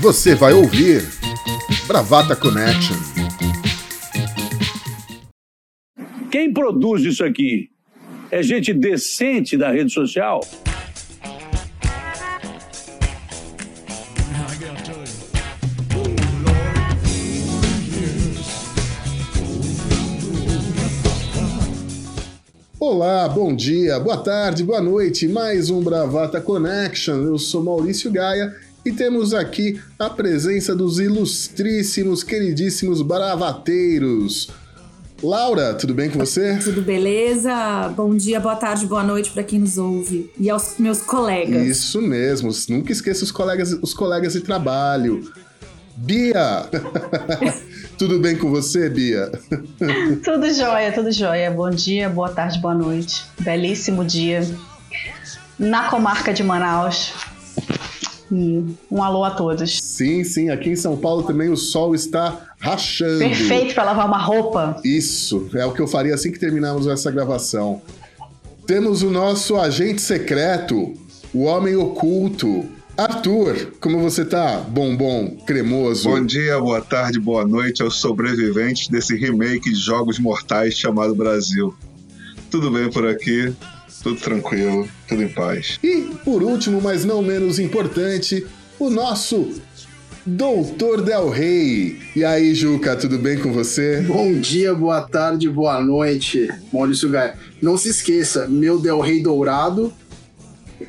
você vai ouvir Bravata Connection. Quem produz isso aqui? É gente decente da rede social? Olá, bom dia, boa tarde, boa noite. Mais um Bravata Connection. Eu sou Maurício Gaia e temos aqui a presença dos ilustríssimos, queridíssimos bravateiros. Laura, tudo bem com você? Tudo beleza? Bom dia, boa tarde, boa noite para quem nos ouve e aos meus colegas. Isso mesmo, nunca esqueça os colegas, os colegas de trabalho. Bia! tudo bem com você, Bia? tudo jóia, tudo jóia. Bom dia, boa tarde, boa noite. Belíssimo dia na comarca de Manaus. E um alô a todos. Sim, sim. Aqui em São Paulo também o sol está rachando. Perfeito para lavar uma roupa. Isso, é o que eu faria assim que terminarmos essa gravação. Temos o nosso agente secreto, o homem oculto, Arthur, como você tá? Bombom, cremoso. Bom dia, boa tarde, boa noite aos sobreviventes desse remake de Jogos Mortais chamado Brasil. Tudo bem por aqui? Tudo tranquilo, tudo em paz. E, por último, mas não menos importante, o nosso Doutor Del Rey. E aí, Juca, tudo bem com você? Bom dia, boa tarde, boa noite, Maurício Gaia. Não se esqueça, meu Del Rey dourado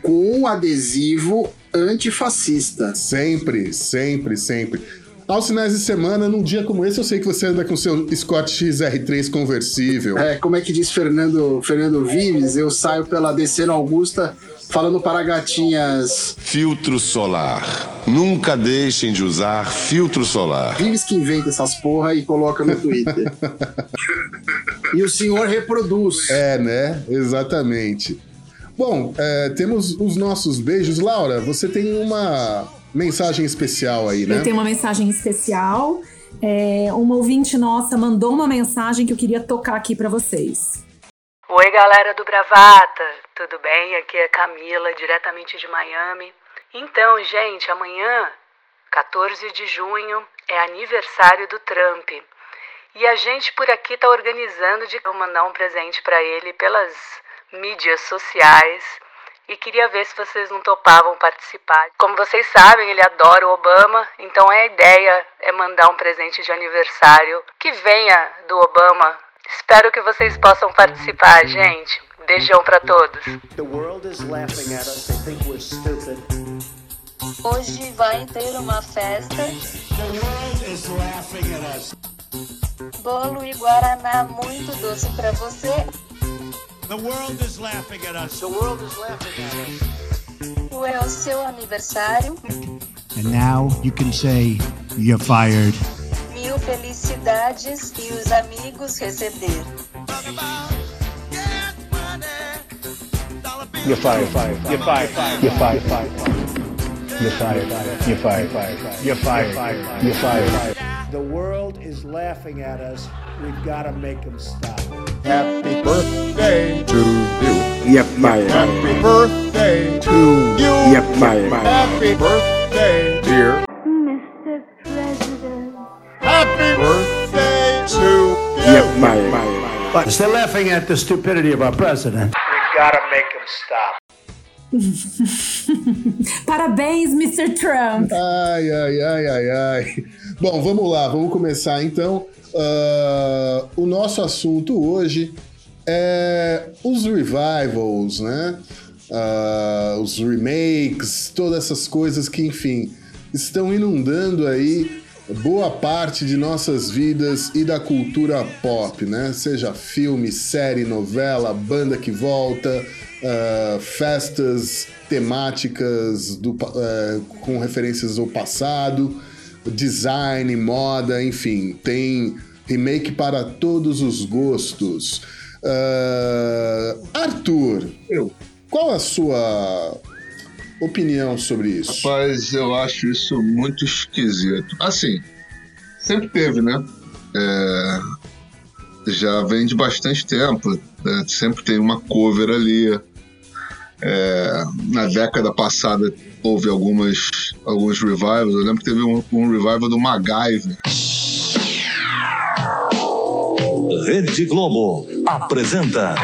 com adesivo antifascista. Sempre, sempre, sempre. Aos finais de semana, num dia como esse, eu sei que você anda com seu Scott XR3 conversível. É, como é que diz Fernando, Fernando Vives? Eu saio pela Descendo Augusta falando para gatinhas. Filtro solar. Nunca deixem de usar filtro solar. Vives que inventa essas porra e coloca no Twitter. e o senhor reproduz. É, né? Exatamente. Bom, é, temos os nossos beijos. Laura, você tem uma mensagem especial aí, né? Eu tenho uma mensagem especial. É, uma ouvinte nossa mandou uma mensagem que eu queria tocar aqui para vocês. Oi, galera do Bravata, tudo bem? Aqui é Camila, diretamente de Miami. Então, gente, amanhã, 14 de junho, é aniversário do Trump. E a gente por aqui tá organizando de mandar um presente para ele pelas mídias sociais e queria ver se vocês não topavam participar. Como vocês sabem, ele adora o Obama, então a ideia é mandar um presente de aniversário que venha do Obama. Espero que vocês possam participar, gente. Beijão para todos. Hoje vai ter uma festa. Bolo e guaraná muito doce para você. The world is laughing at us. The world is laughing at us. É o seu aniversário. And now you can say you're fired. Mil felicidades e os amigos receber. You're fired, fired, you're fired, fired, you're fired, fired. You're fired, you're fired, fired, you're fired, you're fired. The world is laughing at us. We've got to make them stop. Happy birthday to you. Yep, my Happy birthday to you. Yep, bye. Happy birthday, dear. Mr. President. Happy birthday to you. Yep, bye. But they're laughing at the stupidity of our president. We've got to make him stop. Parabéns, Mr. Trump. Ai, ai, ai, ai, ai. Bom, vamos lá, vamos começar então. Uh, o nosso assunto hoje é os revivals, né? Uh, os remakes, todas essas coisas que, enfim, estão inundando aí boa parte de nossas vidas e da cultura pop, né? Seja filme, série, novela, banda que volta, uh, festas temáticas do, uh, com referências ao passado, design, moda, enfim, tem remake para todos os gostos. Uh, Arthur, eu. qual a sua opinião sobre isso? Rapaz, eu acho isso muito esquisito. Assim, sempre teve, né? É, já vem de bastante tempo. Né? Sempre tem uma cover ali. É, na década passada houve algumas, alguns revivals. Eu lembro que teve um, um revival do MacGyver. Rede Globo apresenta.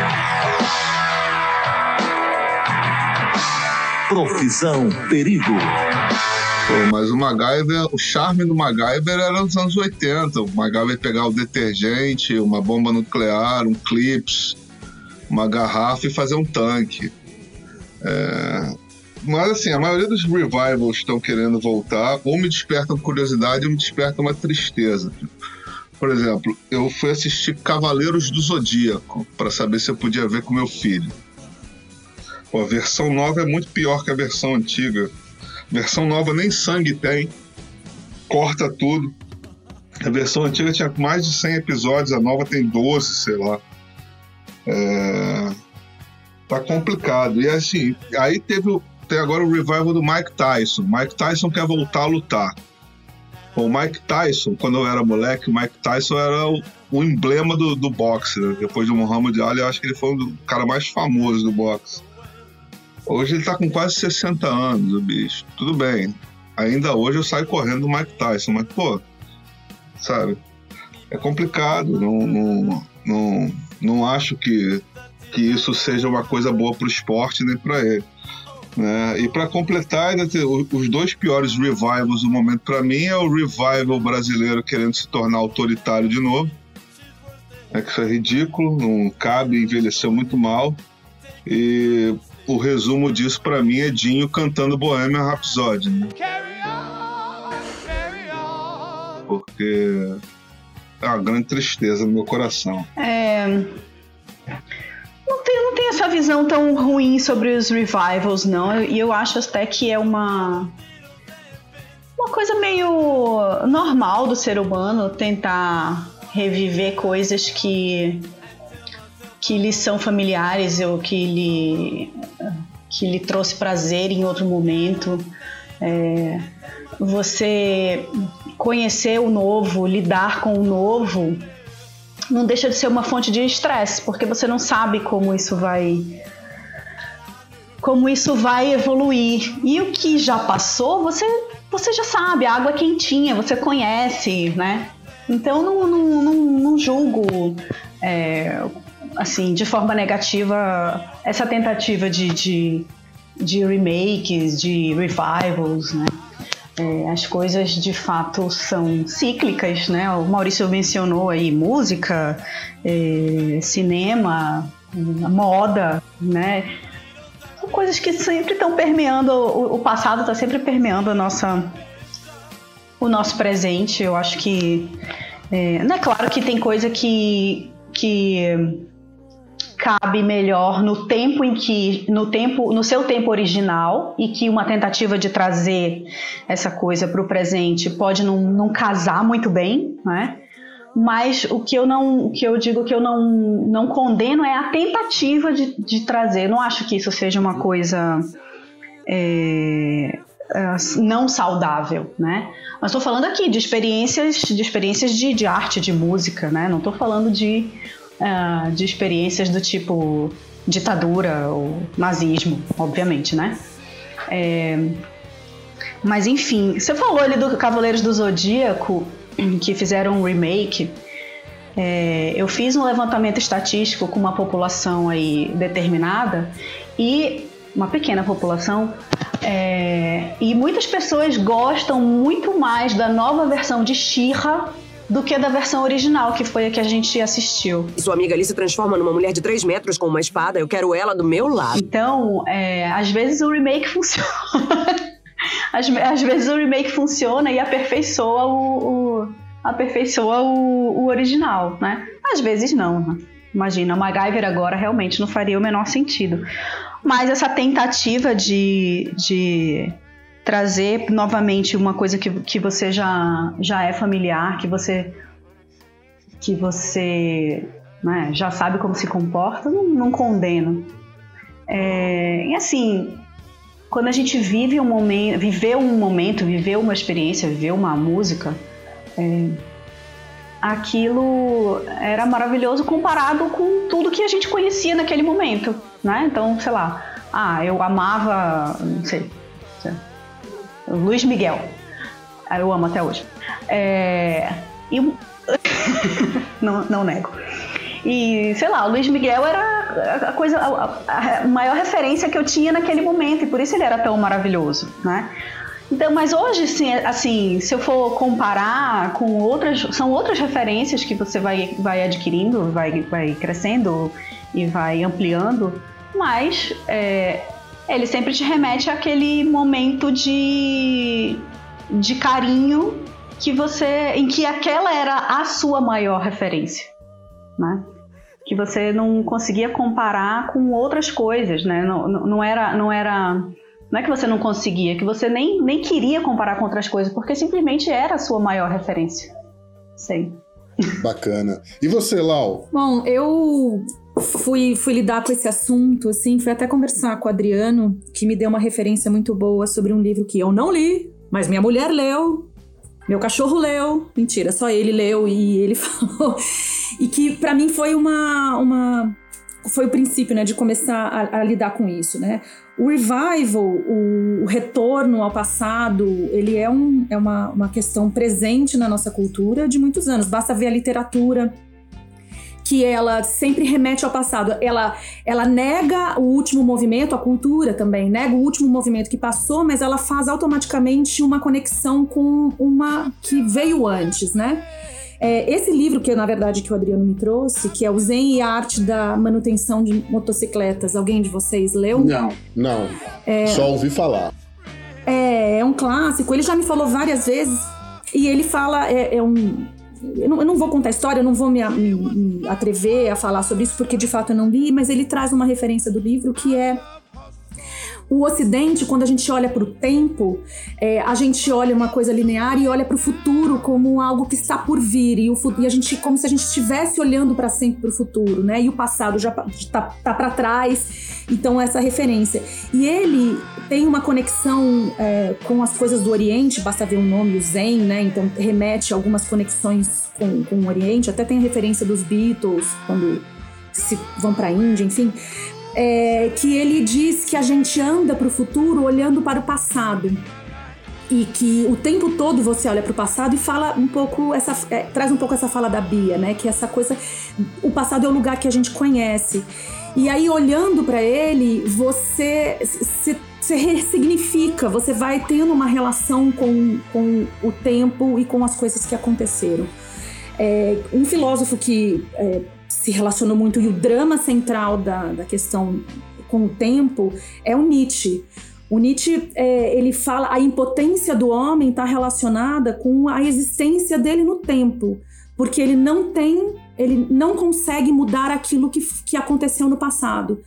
Profissão Perigo. Mas o MacGyver, o charme do MacGyver era nos anos 80. O MacGyver pegava o detergente, uma bomba nuclear, um clips, uma garrafa e fazer um tanque. É, Mas assim, a maioria dos revivals estão querendo voltar, ou me despertam curiosidade ou me despertam uma tristeza. Por exemplo, eu fui assistir Cavaleiros do Zodíaco para saber se eu podia ver com meu filho. Pô, a versão nova é muito pior que a versão antiga. A versão nova nem sangue tem, corta tudo. A versão antiga tinha mais de 100 episódios, a nova tem 12, sei lá. É... Tá complicado. E assim, aí teve tem agora o revival do Mike Tyson. Mike Tyson quer voltar a lutar. O Mike Tyson, quando eu era moleque, o Mike Tyson era o, o emblema do, do boxe. né? Depois do Muhammad Ali, eu acho que ele foi o cara mais famoso do boxe. Hoje ele tá com quase 60 anos, o bicho. Tudo bem. Ainda hoje eu saio correndo do Mike Tyson, mas, pô, sabe? É complicado. Não, não, não, não acho que, que isso seja uma coisa boa pro esporte nem pra ele. Né? E para completar, ainda tem o- os dois piores revivals do momento para mim é o revival brasileiro querendo se tornar autoritário de novo. É que isso é ridículo, não cabe, envelheceu muito mal. E o resumo disso para mim é Dinho cantando Bohemian Rhapsody. Né? Porque é uma grande tristeza no meu coração. É, visão tão ruim sobre os revivals, não. E eu acho até que é uma. Uma coisa meio normal do ser humano tentar reviver coisas que. que lhe são familiares ou que lhe. que lhe trouxe prazer em outro momento. É, você conhecer o novo, lidar com o novo, não deixa de ser uma fonte de estresse, porque você não sabe como isso vai como isso vai evoluir. E o que já passou, você você já sabe, a água é quentinha, você conhece, né? Então não, não, não, não julgo é, assim de forma negativa essa tentativa de, de, de remakes, de revivals, né? É, as coisas de fato são cíclicas, né? O Maurício mencionou aí música, é, cinema, moda, né? São coisas que sempre estão permeando, o, passado está sempre permeando a nossa, o nosso presente. Eu acho que. É, não é claro que tem coisa que, que cabe melhor no tempo em que no tempo no seu tempo original e que uma tentativa de trazer essa coisa para o presente pode não, não casar muito bem, né? Mas o que eu não, o que eu digo que eu não, não condeno é a tentativa de, de trazer. Não acho que isso seja uma coisa é, é, não saudável, né? Mas estou falando aqui de experiências, de experiências de, de arte, de música, né? Não estou falando de ah, de experiências do tipo ditadura ou nazismo, obviamente, né? É, mas enfim, você falou ali do Cavaleiros do Zodíaco, que fizeram um remake. É, eu fiz um levantamento estatístico com uma população aí determinada e uma pequena população é, e muitas pessoas gostam muito mais da nova versão de She-Ra do que da versão original, que foi a que a gente assistiu. Sua amiga ali se transforma numa mulher de 3 metros com uma espada. Eu quero ela do meu lado. Então, é, às vezes o remake funciona. às, às vezes o remake funciona e aperfeiçoa o, o- aperfeiçoa o, o original, né? Às vezes não. né? Imagina, o MacGyver agora realmente não faria o menor sentido. Mas essa tentativa de, de trazer novamente uma coisa que, que você já, já é familiar, que você que você né, já sabe como se comporta, não, não condeno. É, e assim, quando a gente vive um momento, viveu um momento, viveu uma experiência, viveu uma música, é, aquilo era maravilhoso comparado com tudo que a gente conhecia naquele momento, né? Então, sei lá, ah, eu amava, não sei, Luiz Miguel. Ah, Eu amo até hoje. É, e não, não nego. E, sei lá, o Luiz Miguel era a coisa, a, a maior referência que eu tinha naquele momento, e por isso ele era tão maravilhoso, né? Então, mas hoje, sim, assim, se eu for comparar com outras, são outras referências que você vai, vai adquirindo, vai, vai crescendo e vai ampliando, mas é, ele sempre te remete àquele momento de, de carinho que você, em que aquela era a sua maior referência, né? Que você não conseguia comparar com outras coisas, né? Não, não era, não era não é que você não conseguia, que você nem, nem queria comparar com outras coisas, porque simplesmente era a sua maior referência. Sei. Bacana. E você, Lau? Bom, eu fui, fui lidar com esse assunto, assim, fui até conversar com o Adriano, que me deu uma referência muito boa sobre um livro que eu não li, mas minha mulher leu, meu cachorro leu, mentira, só ele leu e ele falou, e que pra mim foi uma, uma foi o princípio, né, de começar a, a lidar com isso, né? O revival, o, o retorno ao passado, ele é, um, é uma, uma questão presente na nossa cultura de muitos anos. Basta ver a literatura, que ela sempre remete ao passado. Ela, ela nega o último movimento, a cultura também nega o último movimento que passou, mas ela faz automaticamente uma conexão com uma que veio antes, né? É, esse livro, que na verdade que o Adriano me trouxe, que é o Zen e a Arte da Manutenção de Motocicletas, alguém de vocês leu? Não. Não. É. Só ouvi falar. É, é um clássico, ele já me falou várias vezes, e ele fala, é, é um. Eu não, eu não vou contar a história, eu não vou me, me- me atrever a falar sobre isso, porque de fato eu não li, mas ele traz uma referência do livro que é. O Ocidente, quando a gente olha para o tempo, é, a gente olha uma coisa linear e olha para o futuro como algo que está por vir. E, o, e a gente, como se a gente estivesse olhando para sempre para o futuro, né? E o passado já está tá para trás. Então, essa referência. E ele tem uma conexão é, com as coisas do Oriente, basta ver o nome, o Zen, né? Então, remete a algumas conexões com, com o Oriente. Até tem a referência dos Beatles, quando se vão para a Índia, enfim é, que ele diz que a gente anda para o futuro olhando para o passado e que o tempo todo você olha para o passado e fala um pouco essa é, traz um pouco essa fala da Bia, né? Que essa coisa, o passado é o lugar que a gente conhece e aí olhando para ele você se, se ressignifica, você vai tendo uma relação com, com o tempo e com as coisas que aconteceram. É, um filósofo que é, se relacionou muito, e o drama central da, da questão com o tempo, é o Nietzsche. O Nietzsche, é, ele fala, a impotência do homem está relacionada com a existência dele no tempo, porque ele não tem, ele não consegue mudar aquilo que, que aconteceu no passado.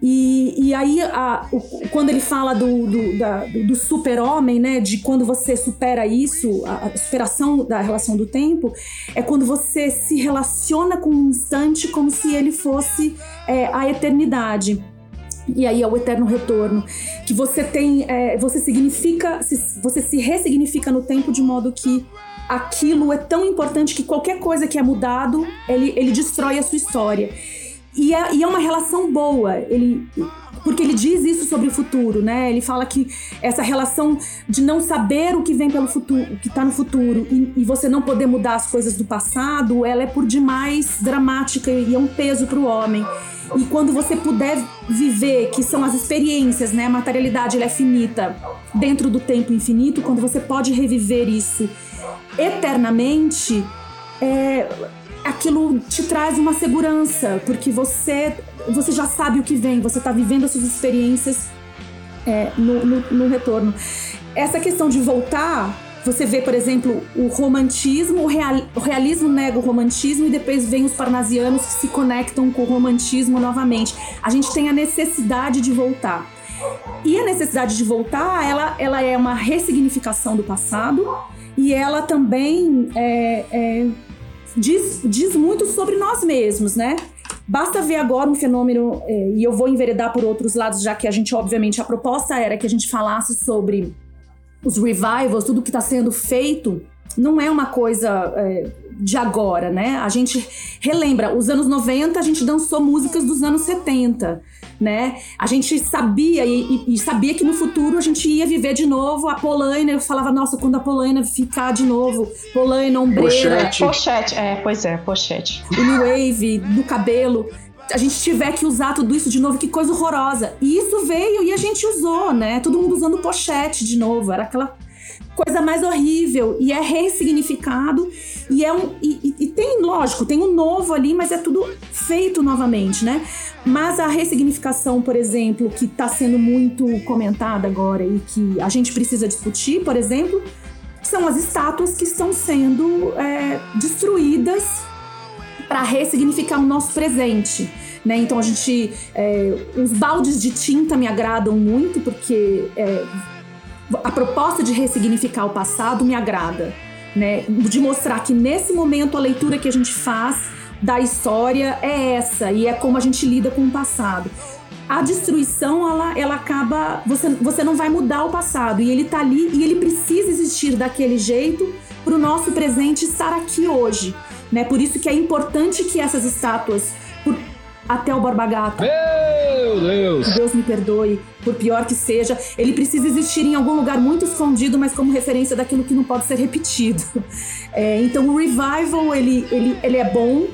E, e aí, a- o- quando ele fala do, do, da- do- super-homem, né? De quando você supera isso, a, superação da relação do tempo, é quando você se relaciona com um instante como se ele fosse é, a eternidade. E aí é o eterno retorno. Que você tem. é, você significa. Você se ressignifica no tempo de modo que aquilo é tão importante que qualquer coisa que é mudado, ele, ele destrói a sua história. E é, e é uma relação boa. Ele, porque ele diz isso sobre o futuro, né? Ele fala que essa relação de não saber o que vem pelo futuro, o que tá no futuro, e, e você não poder mudar as coisas do passado, ela é por demais dramática e é um peso para o homem. E quando você puder viver, que são as experiências, né? A materialidade é finita dentro do tempo infinito, quando você pode reviver isso eternamente, é, aquilo te traz uma segurança, porque você, você já sabe o que vem, você está vivendo as suas experiências é, no, no, no retorno. Essa questão de voltar, você vê, por exemplo, o romantismo, o, real, o realismo nega o romantismo e depois vem os parnasianos que se conectam com o romantismo novamente. A gente tem a necessidade de voltar. E a necessidade de voltar, ela, ela é uma ressignificação do passado e ela também é, é, diz, diz muito sobre nós mesmos, né? Basta ver agora um fenômeno, é, e eu vou enveredar por outros lados, já que a gente, obviamente, a proposta era que a gente falasse sobre os revivals, tudo que está sendo feito, não é uma coisa é, de agora, né? A gente relembra, os anos 90 a gente dançou músicas dos anos 70, né? A gente sabia e, e, sabia que no futuro a gente ia viver de novo a Polaina. Eu falava, nossa, quando a Polaina ficar de novo, Polaina, ombreira. Pochete. pochete, é, pois é, pochete. O New Wave, do cabelo a gente tiver que usar tudo isso de novo, que coisa horrorosa. E isso veio e a gente usou, né? Todo mundo usando pochete de novo. Era aquela coisa mais horrível e é ressignificado e é um e, e, tem lógico tem um novo ali mas é tudo feito novamente né mas a ressignificação por exemplo que está sendo muito comentada agora e que a gente precisa discutir por exemplo são as estátuas que estão sendo é, destruídas para ressignificar o nosso presente né? Então a gente. É, os baldes de tinta me agradam muito, porque é, a proposta de ressignificar o passado me agrada, né? De mostrar que nesse momento a leitura que a gente faz da história é essa e é como a gente lida com o passado. A destruição, ela, ela acaba. Você, você não vai mudar o passado e ele tá ali e ele precisa existir daquele jeito para o nosso presente estar aqui hoje. Né? Por isso que é importante que essas estátuas, até o Borba Gato. Meu Deus! Deus me perdoe, por pior que seja, ele precisa existir em algum lugar muito escondido, mas como referência daquilo que não pode ser repetido. É, então o revival ele, ele, ele é bom.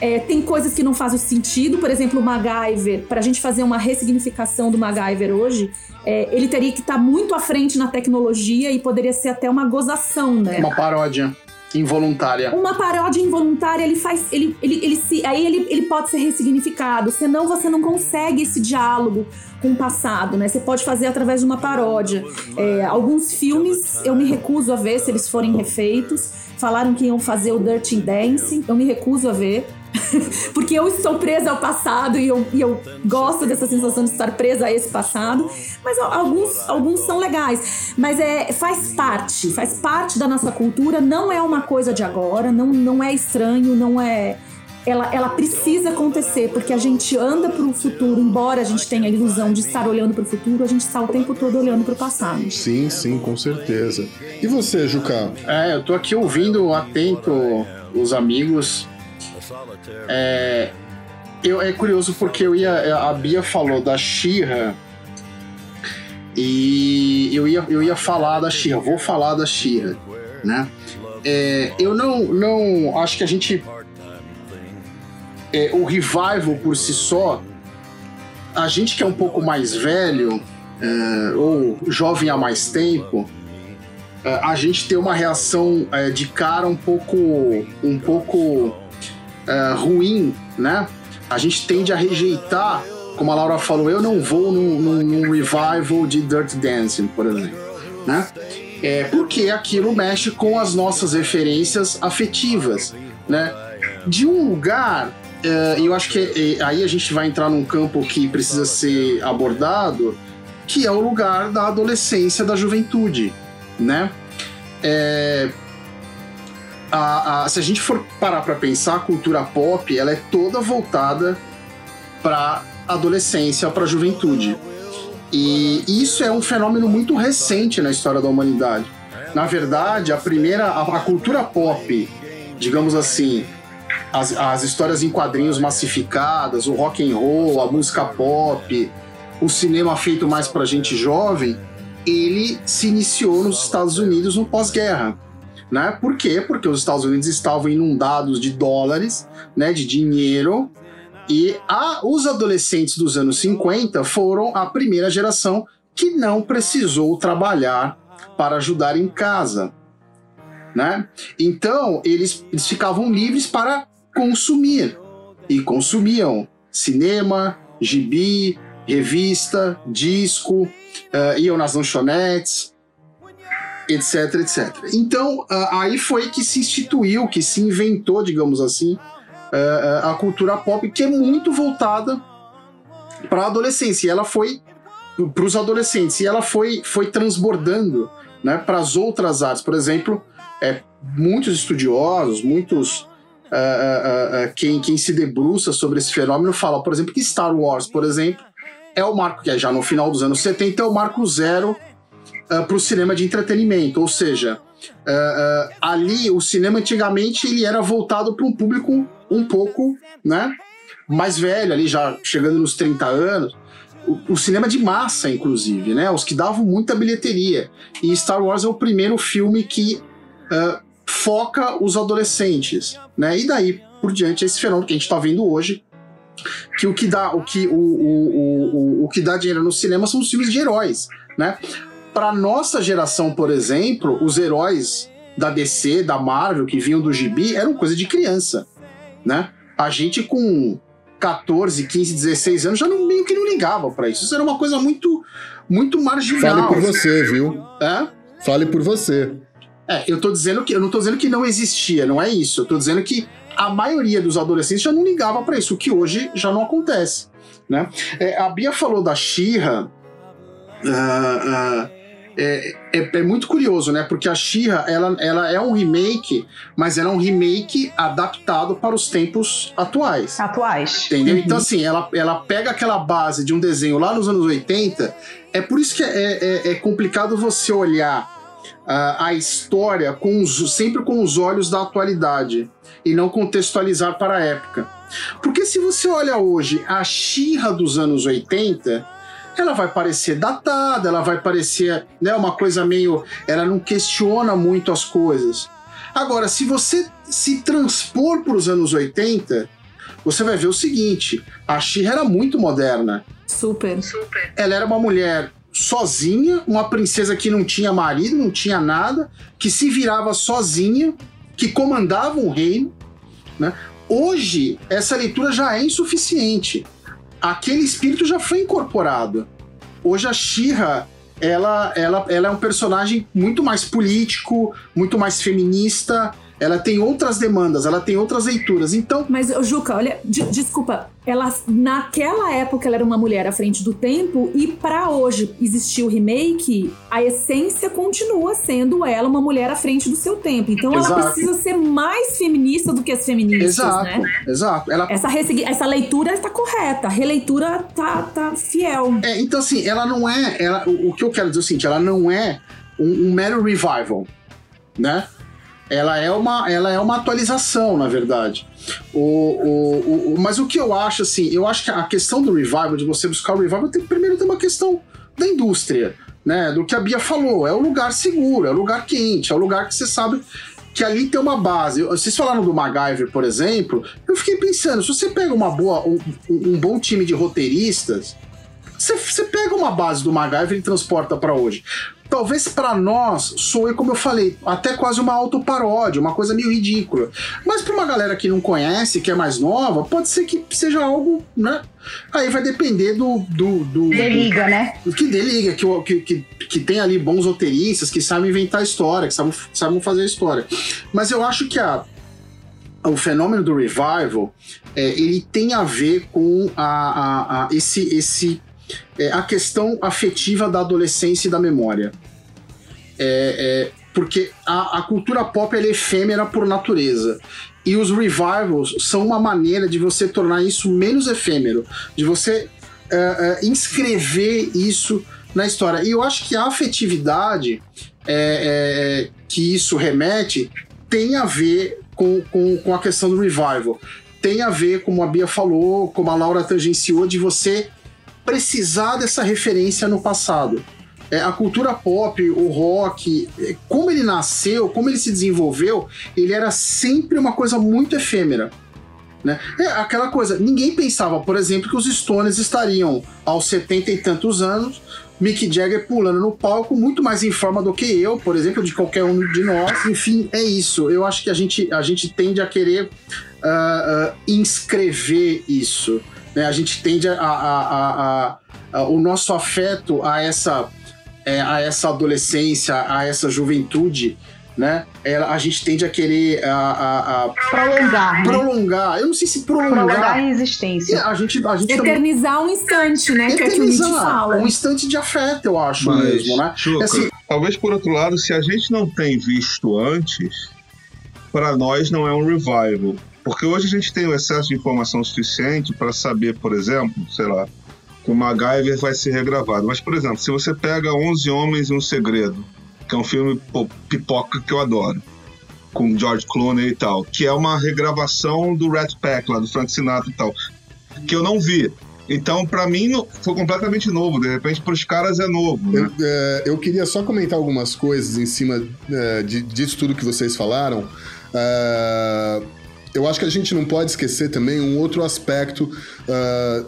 É, tem coisas que não fazem sentido, por exemplo, o MacGyver. Para a gente fazer uma ressignificação do MacGyver hoje, é, ele teria que estar tá muito à frente na tecnologia e poderia ser até uma gozação, né? Uma paródia. Involuntária. Uma paródia involuntária, ele faz. Ele, ele, ele se, aí ele, ele pode ser ressignificado. Senão você não consegue esse diálogo com o passado, né? Você pode fazer através de uma paródia. É, alguns filmes eu me recuso a ver se eles forem refeitos. Falaram que iam fazer o Dirty Dancing, eu me recuso a ver. Porque eu estou presa ao passado e eu, e eu gosto dessa sensação de estar presa a esse passado. Mas alguns, alguns são legais. Mas é, faz parte, faz parte da nossa cultura. Não é uma coisa de agora, não, não é estranho, não é. Ela, ela precisa acontecer, porque a gente anda para o futuro, embora a gente tenha a ilusão de estar olhando para o futuro, a gente está o tempo todo olhando para o passado. Sim, sim, com certeza. E você, Juca? É, eu tô aqui ouvindo atento os amigos é, eu, é curioso porque eu ia, a Bia falou da Xirra e eu ia, eu ia falar da Xirra, vou falar da Xirra, né? É, eu não, não acho que a gente. É, o revival por si só, a gente que é um pouco mais velho, é, ou jovem há mais tempo, é, a gente tem uma reação é, de cara um pouco, um pouco uh, ruim, né? A gente tende a rejeitar, como a Laura falou, eu não vou num, num, num revival de Dirt Dancing, por exemplo, né? É porque aquilo mexe com as nossas referências afetivas, né? De um lugar, e uh, eu acho que uh, aí a gente vai entrar num campo que precisa ser abordado, que é o lugar da adolescência, da juventude, né? É, a, a, se a gente for parar para pensar, a cultura pop ela é toda voltada para adolescência, para juventude. E isso é um fenômeno muito recente na história da humanidade. Na verdade, a primeira, a, a cultura pop, digamos assim, as, as histórias em quadrinhos massificadas, o rock and roll, a música pop, o cinema feito mais para gente jovem, ele se iniciou nos Estados Unidos no pós-guerra né? Por quê? Porque os Estados Unidos estavam inundados de dólares, né, de dinheiro, e a, os adolescentes dos anos 50 foram a primeira geração que não precisou trabalhar para ajudar em casa, né? Então, eles, eles ficavam livres para consumir e consumiam cinema, gibi, revista, disco, uh, iam nas lanchonetes, etc, etc. Então, uh, aí foi que se instituiu, que se inventou, digamos assim, uh, a cultura pop, que é muito voltada para a adolescência. E ela foi para os adolescentes e ela foi, foi transbordando né, para as outras artes. Por exemplo, é, muitos estudiosos, muitos. Uh, quem, quem se debruça sobre esse fenômeno fala, por exemplo, que Star Wars, por exemplo, é o marco que é já no final dos anos 70 é o marco zero uh, ah, para o cinema de entretenimento, ou seja, é, é, ali o cinema antigamente ele era voltado para um público um pouco, né, mais velho, ali já chegando nos 30 anos. O, o cinema de massa, inclusive, né, os que davam muita bilheteria. E Star Wars é o primeiro filme que foca os adolescentes, né? E daí por diante esse fenômeno que a gente está vendo hoje, que o que dá o que o, o, o, o, que dá dinheiro no cinema são os filmes de heróis, né? Para nossa geração, por exemplo, os heróis da DC, da Marvel, que vinham do gibi, eram coisa de criança, né? A gente com 14, 15, 16 anos já não, meio que não ligava para isso. Isso era uma coisa muito muito marginal. Fale por você, viu? É? Fale por você. É, eu tô dizendo que eu não tô dizendo que não existia, não é isso. Eu tô dizendo que a maioria dos adolescentes já não ligava para isso, o que hoje já não acontece. Né? É, a Bia falou da Xirra. Uh, uh, é, é, é, muito curioso, né? Porque a Xirra ela, ela é um remake, mas ela é um remake adaptado para os tempos atuais. Atuais. Entendeu? Uhum. Então, assim, ela, ela pega aquela base de um desenho lá nos anos 80. É por isso que é, é, é complicado você olhar uh, a história com os, sempre com os olhos da atualidade e não contextualizar para a época. Porque se você olha hoje a Xirra dos anos 80, ela vai parecer datada, ela vai parecer né, uma coisa meio. Ela não questiona muito as coisas. Agora, se você se transpor para os anos 80, você vai ver o seguinte: a Xirra era muito moderna. Super. Super. Ela era uma mulher sozinha, uma princesa que não tinha marido, não tinha nada, que se virava sozinha, que comandava um reino. Né? Hoje, essa leitura já é insuficiente. Aquele espírito já foi incorporado. Hoje a Shira ela, ela, ela é um personagem muito mais político, muito mais feminista, ela tem outras demandas, ela tem outras leituras. Então. Mas, Juca, olha, desculpa, ela naquela época ela era uma mulher à frente do tempo e para hoje existir o remake, a essência continua sendo ela uma mulher à frente do seu tempo. Então exato. ela precisa ser mais feminista do que as feministas, exato, né? Exato. Ela... Essa, essa leitura está correta, a releitura tá, tá fiel. É, então assim, ela não é, ela, o, o que eu quero dizer é o seguinte, ela não é um, um mero revival, né? Ela é uma, ela é uma atualização, na verdade. O, o, o, mas o que eu acho, assim, eu acho que a questão do revival, de você buscar o revival, tem, primeiro tem uma questão da indústria, né? Do que a Bia falou. É o lugar seguro, é o lugar quente, é o lugar que você sabe que ali tem uma base. Vocês falaram do MacGyver, por exemplo. Eu fiquei pensando, se você pega uma boa, um, um bom time de roteiristas, você, pega uma base do MacGyver e transporta para hoje talvez para nós soe, como eu falei, até quase uma autoparódia, uma coisa meio ridícula. Mas para uma galera que não conhece, que é mais nova, pode ser que seja algo, né? Aí vai depender do. do, do deliga, do, né? Que deliga, que, que, que tem ali bons roteiristas que sabem inventar história, que sabem, sabem fazer história. Mas eu acho que a, o fenômeno do revival é, ele tem a ver com a, a, a esse, esse é, a questão afetiva da adolescência e da memória. É, é, porque a, a, cultura pop é efêmera por natureza. E os revivals são uma maneira de você tornar isso menos efêmero, de você é, é, inscrever isso na história. E eu acho que a afetividade é, que isso remete tem a ver com, com, com a questão do revival. Tem a ver, como a Bia falou, como a Laura tangenciou, de você precisar dessa referência no passado. É, a cultura pop, o rock, é, como ele nasceu, como ele se desenvolveu, ele era sempre uma coisa muito efêmera. Né? É aquela coisa, ninguém pensava, por exemplo, que os Stones estariam aos 70 e tantos anos, Mick Jagger pulando no palco, muito mais em forma do que eu, por exemplo, de qualquer um de nós. Enfim, é isso. Eu acho que a gente, a gente tende a querer uh, uh, inscrever isso. Né? A gente tende a, a, a, o nosso afeto a essa, é, a essa adolescência, a essa juventude, né? a gente tende a querer a, a, prolongar. Né? Prolongar. Eu não sei se prolongar. Prolongar a existência. A gente, a gente Eternizar também... um instante, né? Eternizar, que é que fala. Um instante de afeto, eu acho Mas, mesmo, né? Chuca, assim, talvez por outro lado, se a gente não tem visto antes, para nós não é um revival. Porque hoje a gente tem o excesso de informação suficiente para saber, por exemplo, sei lá, que o MacGyver vai ser regravado. Mas, por exemplo, se você pega 11 Homens e um Segredo, que é um filme pô, pipoca que eu adoro, com George Clooney e tal, que é uma regravação do Rat Pack lá, do Frank Sinatra e tal, que eu não vi. Então, pra mim, foi completamente novo. De repente, pros caras é novo. Eu, Né? é, eu queria só comentar algumas coisas em cima é, de- disso tudo que vocês falaram. É, eu acho que a gente não pode esquecer também um outro aspecto é,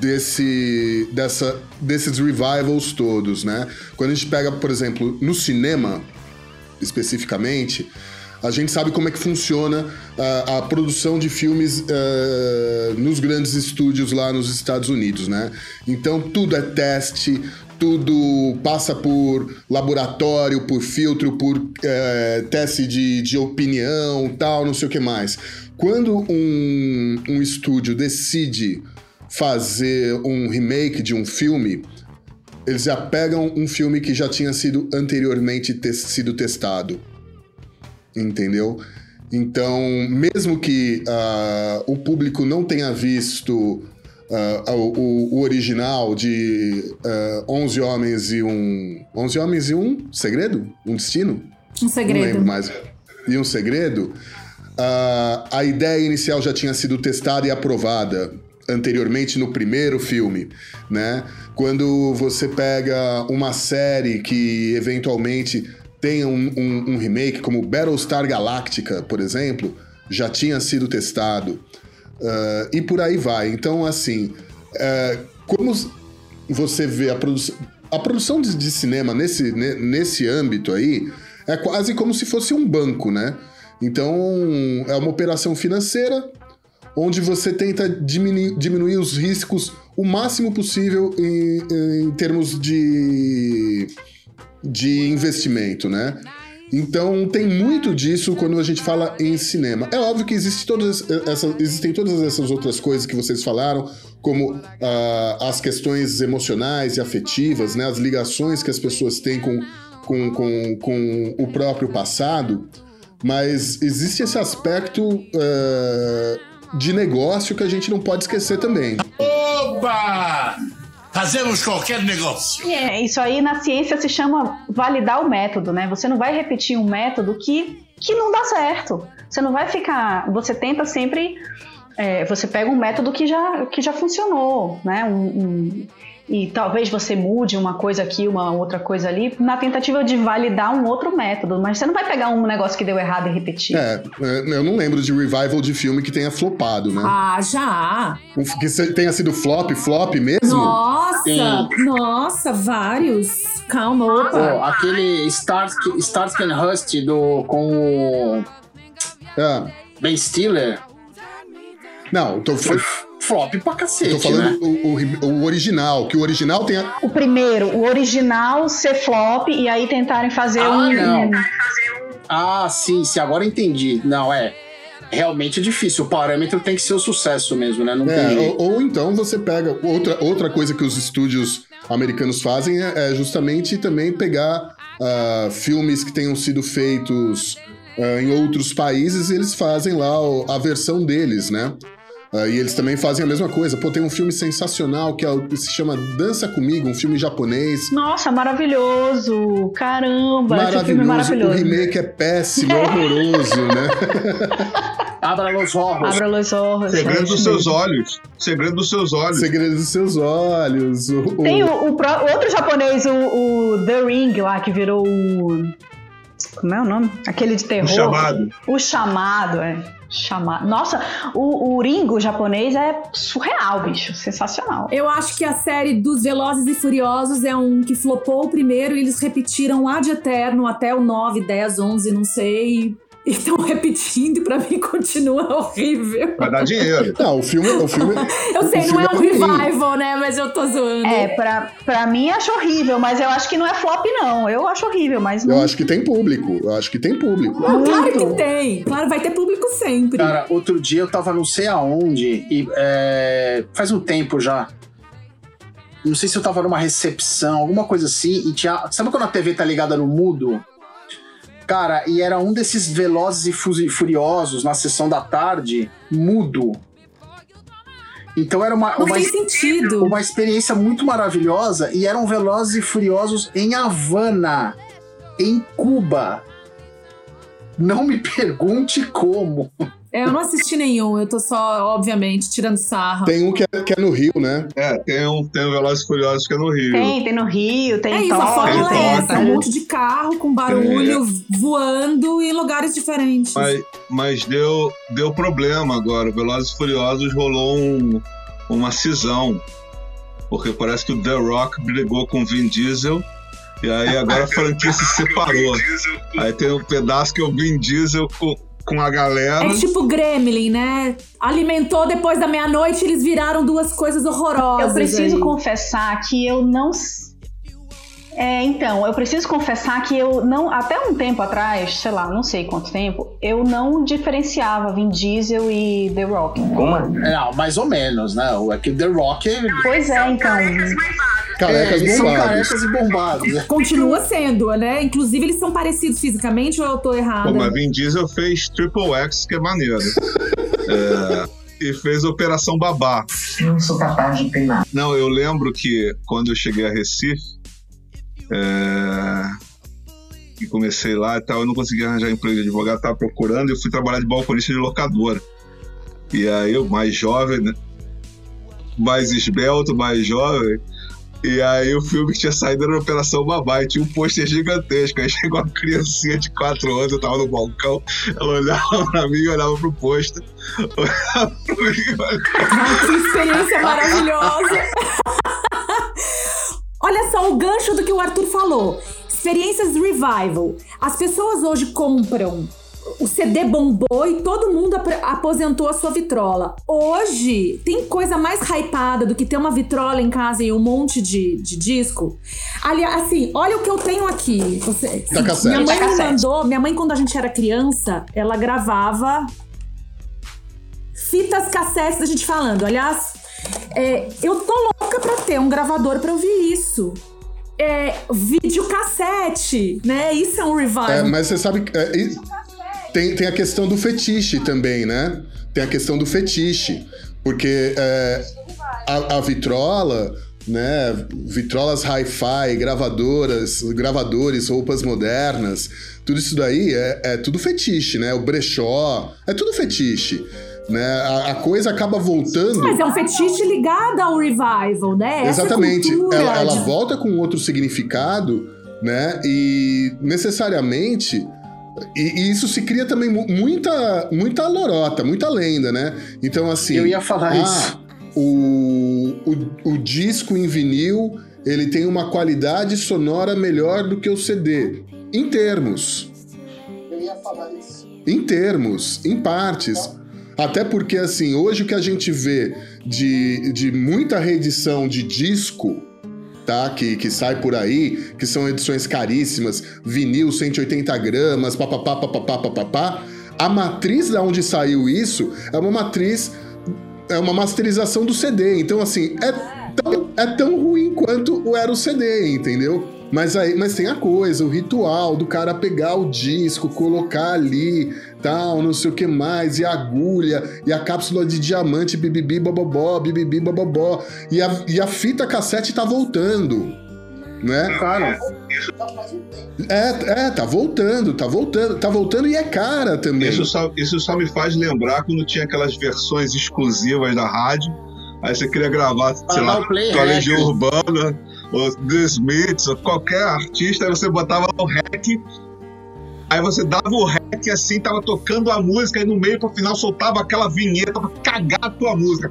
desse, dessa, desses revivals todos, né? Quando a gente pega, por exemplo, no cinema, especificamente, a gente sabe como é que funciona a, a produção de filmes eh, nos grandes estúdios lá nos Estados Unidos, né? Então tudo é teste, tudo passa por laboratório, por filtro, por eh, teste de, de opinião, tal, não sei o que mais. Quando um, um estúdio decide fazer um remake de um filme, eles já pegam um filme que já tinha sido anteriormente te- sido testado. Entendeu? Então, mesmo que ah, o público não tenha visto ah, o, o- original de ah, 11 Homens e um. 11 Homens e um Segredo? Um Destino? Um Não segredo. lembro mais. E um segredo. ah, a ideia inicial já tinha sido testada e aprovada anteriormente no primeiro filme, né? Quando você pega uma série que eventualmente tenha um, um- um remake, como Battlestar Galactica, por exemplo, já tinha sido testado. Ah, e por aí vai. Então, assim, é, como você vê a produção. A produção de, de cinema nesse, ne- nesse âmbito aí é quase como se fosse um banco, né? Então, é uma operação financeira onde você tenta diminuir, diminuir os riscos o máximo possível em, em termos de, de investimento, né? Então tem muito disso quando a gente fala em cinema. É óbvio que existe todas essas, existem todas essas outras coisas que vocês falaram, como ah, as questões emocionais e afetivas, né? as ligações que as pessoas têm com, com, com, com o próprio passado, mas existe esse aspecto ah, de negócio que a gente não pode esquecer também. Oba! Fazemos qualquer negócio. É, isso aí na ciência se chama validar o método, né? Você não vai repetir um método que, que não dá certo. Você não vai ficar. Você tenta sempre. é, você pega um método que já, que já funcionou, né? Um- um- e talvez você mude uma coisa aqui, uma outra coisa ali, na tentativa de validar um outro método. Mas você não vai pegar um negócio que deu errado e repetir. É, é, eu não lembro de revival de filme que tenha flopado, né? Ah, já. Um Que tenha sido flop, flop mesmo? Nossa, Sim. nossa, vários. Calma, opa. Pô, aquele Starsky, Starsky and do, com o Ah, Ben Stiller não, tô, foi flop pra cacete, tô falando né? o, o- o original, que o original tenha. O primeiro, o original ser flop e aí tentarem fazer Ah, um. não. Ah, sim, sim, agora entendi. Não, é. Realmente é difícil. O parâmetro tem que ser o sucesso mesmo, né? Não tem É, jeito. ou, ou então você pega. Outra, outra coisa que os estúdios americanos fazem é, é justamente também pegar ah, filmes que tenham sido feitos ah, em outros países e eles fazem lá o- a versão deles, né? Ah, e eles também fazem a mesma coisa. Pô, tem um filme sensacional que, é que se chama Dança Comigo, um filme japonês. Nossa, maravilhoso! Caramba, esse filme é Maravilhoso. O maravilhoso. remake é péssimo, horroroso, né? Abra los olhos. Abra os olhos. Segredo é dos seus olhos. Segredo dos seus olhos. Segredo dos seus olhos. O, o- Tem o, o outro japonês, o, o The Ring lá, que virou o. Como é o nome? Aquele de terror. O chamado. O chamado, é. Chamado. Nossa, o, o Ringo japonês é surreal, bicho. Sensacional. Eu acho que a série dos Velozes e Furiosos é um que flopou o primeiro e eles repetiram ad eterno até o 9, 10, 11, não sei. E estão repetindo e pra mim continua horrível. Vai dar dinheiro. Não, o filme. O filme Eu sei, o não filme é um revival, né? Mas eu tô zoando. É, pra, pra mim acho horrível, mas eu acho que não é flop, não. Eu acho horrível, mas Eu não. acho que tem público. Eu acho que tem público. Ah, claro que tem. Claro, vai ter público sempre. Cara, outro dia eu tava não sei aonde, e é, faz um tempo já. Não sei se eu tava numa recepção, alguma coisa assim, e tinha. Sabe quando a TV tá ligada no mudo? Cara, e era um desses velozes e Fu- furiosos na sessão da tarde, mudo. Então era uma, Não uma, sentido. uma experiência muito maravilhosa e eram velozes e furiosos em Havana. em Cuba. Não me pergunte como. É, eu não assisti nenhum, eu tô só, obviamente, tirando sarra. Tem um que é, que é no Rio, né? É, tem um, tem um Velozes e Furiosos que é no Rio. Tem, tem no Rio, tem É isso, a fórmula tem é essa, um monte de carro com barulho, É. voando em lugares diferentes. Mas, mas deu, deu problema agora. O Velozes e Furiosos rolou um, uma cisão. Porque parece que o The Rock brigou com o Vin Diesel. E aí agora a franquia se separou. Aí tem um pedaço que é o Vin Diesel com, com a galera. É tipo Gremlin, né? Alimentou depois da meia-noite, eles viraram duas coisas horrorosas. Eu preciso aí. confessar que eu não. É, então, eu preciso confessar que eu não. Até um tempo atrás, sei lá, não sei quanto tempo, eu não diferenciava Vin Diesel e The Rock. Como? Não, mais ou menos, né? O é que The Rock é. Pois é, então. Carecas é, são bombados. carecas e bombados. né? Continua sendo, né? Inclusive, eles são parecidos fisicamente ou eu tô errada? Pô, mas Vin Diesel fez Triple X, que é maneiro. É, e fez Operação Babá. Não sou capaz de treinar. Não, eu lembro que quando eu cheguei a Recife é, e comecei lá e tal, eu não conseguia arranjar emprego de advogado, tava procurando e eu fui trabalhar de balconista de locadora. E aí eu, mais jovem, né? mais esbelto, mais jovem. E aí o filme que tinha saído era Operação Babá e tinha um pôster gigantesco. Aí chegou uma criancinha de 4 anos, eu tava no balcão, ela olhava pra mim e olhava pro pôster. Olhava pra mim olhava que experiência maravilhosa! Olha só o gancho do que o Arthur falou. Experiências revival. As pessoas hoje compram. O CD bombou e todo mundo ap- aposentou a sua vitrola. Hoje, tem coisa mais hypada do que ter uma vitrola em casa e um monte de, de disco? Aliás, assim, olha o que eu tenho aqui. Você, Tá cassete. minha mãe Tá me mandou, minha mãe, quando a gente era criança, ela gravava fitas cassetes da gente falando. Aliás, é, eu tô louca pra ter um gravador pra ouvir isso. É, videocassete, né? Isso é um revival. É, mas você sabe que. é, tem, tem a questão do fetiche também, né? Tem a questão do fetiche. Porque é, a, a vitrola, né? Vitrolas hi-fi, gravadoras, gravadores, roupas modernas, tudo isso daí é, é tudo fetiche, né? O brechó, é tudo fetiche. Né? A, a coisa acaba voltando. Mas é um fetiche ligado ao revival, né? Essa Exatamente. cultura Ela, ela de- volta com outro significado, né? E necessariamente. E, e isso se cria também mu- muita, muita lorota, muita lenda, né? Então, assim. Eu ia falar ah, isso. O, o, o disco em vinil ele tem uma qualidade sonora melhor do que o CD. Em termos. Eu ia falar isso. Em termos, em partes. Até porque, assim, hoje o que a gente vê de, de muita reedição de disco, tá? Que, que sai por aí, que são edições caríssimas, vinil 180 gramas, papapá, papapá, papapá. A matriz da onde saiu isso é uma matriz, é uma masterização do CD. Então, assim, é tão, é tão ruim quanto era o CD, entendeu? Mas, aí, mas tem a coisa, o ritual do cara pegar o disco, colocar ali, tal, não sei o que mais, e a agulha, e a cápsula de diamante, bibibi, bobobó, bibibi, bobobó. E a, e a fita cassete tá voltando, né? Cara, É, é, tá voltando, tá voltando, tá voltando e é cara também. Isso só, isso só me faz lembrar quando tinha aquelas versões exclusivas da rádio. Aí você queria gravar, sei Ah, lá, com a. Legião Urbana, ou The Smiths, qualquer artista, você botava o rec. Aí você dava o rec assim, tava tocando a música, e no meio pro final soltava aquela vinheta pra cagar a tua música.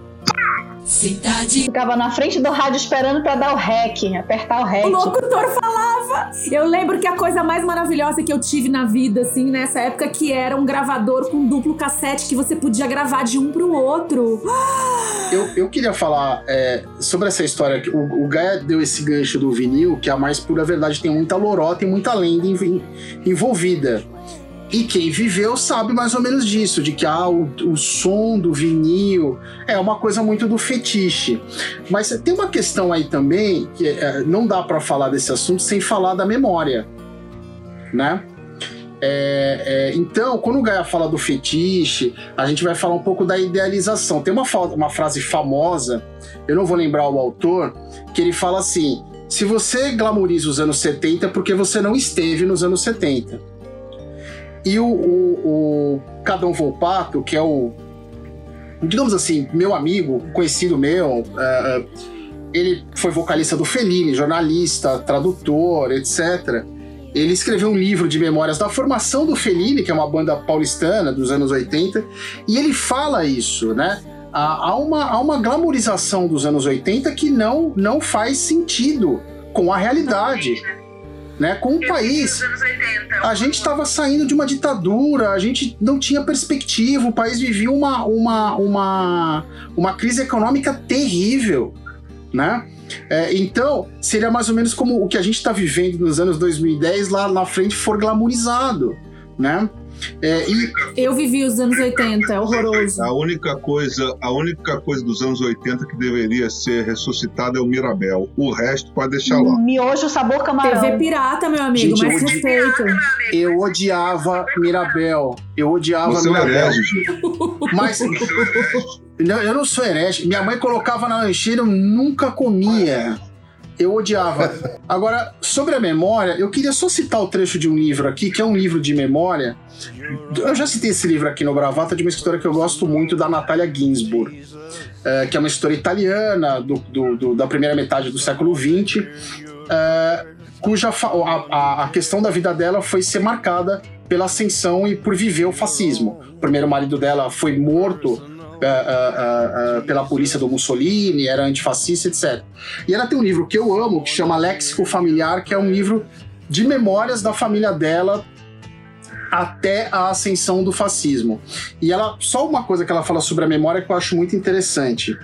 Ficava na frente do rádio esperando pra dar o rec, apertar o rec. O locutor falava. Eu lembro que a coisa mais maravilhosa que eu tive na vida, assim, nessa época, que era um gravador com duplo cassete que você podia gravar de um pro outro. eu, eu queria falar é, sobre essa história. que O, o Gaia deu esse gancho do vinil, que a mais pura verdade tem muita lorota e muita lenda env- envolvida. E quem viveu sabe mais ou menos disso, de que ah, o, o som do vinil é uma coisa muito do fetiche. Mas tem uma questão aí também que é, não dá pra falar desse assunto sem falar da memória, né? É, é, então, quando o Gaia fala do fetiche, a gente vai falar um pouco da idealização. Tem uma, uma frase famosa, eu não vou lembrar o autor, que ele fala assim: se você glamoriza os anos 70 é porque você não esteve nos anos 70. E o, o, o Cadão Volpato, que é o, digamos assim, meu amigo, conhecido meu, uh, ele foi vocalista do Fellini, jornalista, tradutor, etc. Ele escreveu um livro de memórias da formação do Fellini, que é uma banda paulistana dos anos 80, e ele fala isso, né? Há uma, há uma glamorização dos anos 80 que não, não faz sentido com a realidade né, com o país. A gente estava saindo de uma ditadura, a gente não tinha perspectiva, o país vivia uma, uma, uma, uma crise econômica terrível, né? É, então, seria mais ou menos como o que a gente está vivendo nos anos 2010 lá na frente for glamorizado, né? É, e... Eu vivi os anos 80, é horroroso. A única coisa, a única coisa dos anos 80 que deveria ser ressuscitada é o Mirabel. O resto pode deixar lá. Miojo sabor camarão. TV pirata, meu amigo, Gente, mais respeito. Eu odiava Mirabel. Eu odiava Você é Mirabel. É Mas eu não sou herege. Minha mãe colocava na lancheira, eu nunca comia. Eu odiava. Agora, sobre a memória, eu queria só citar o trecho de um livro aqui, que é um livro de memória. Eu já citei esse livro aqui no Bravata, de uma escritora que eu gosto muito, da Natalia Ginsburg, é, que é uma história italiana do, do, do, da primeira metade do século XX, é, cuja a, a questão da vida dela foi ser marcada pela ascensão e por viver o fascismo. O primeiro marido dela foi morto uh, uh, pela polícia do Mussolini, era antifascista, etc. E ela tem um livro que eu amo, que chama Léxico Familiar, que é um livro de memórias da família dela até a ascensão do fascismo. E ela só uma coisa que ela fala sobre a memória que eu acho muito interessante,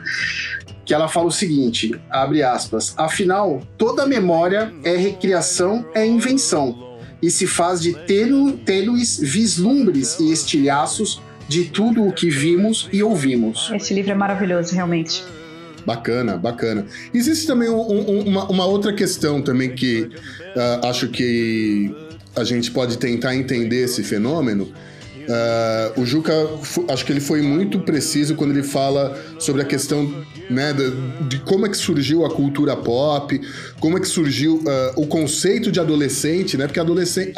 que ela fala o seguinte, abre aspas, afinal, toda memória é recriação, é invenção, e se faz de tênues vislumbres e estilhaços de tudo o que vimos e ouvimos. Esse livro é maravilhoso, realmente. Bacana, bacana. Existe também um, um, uma, uma, outra questão também que uh, acho que a gente pode tentar entender esse fenômeno. Uh, o Juca, acho que ele foi muito preciso quando ele fala sobre a questão né, de, de como é que surgiu a cultura pop, como é que surgiu uh, o conceito de adolescente, né? Porque adolescente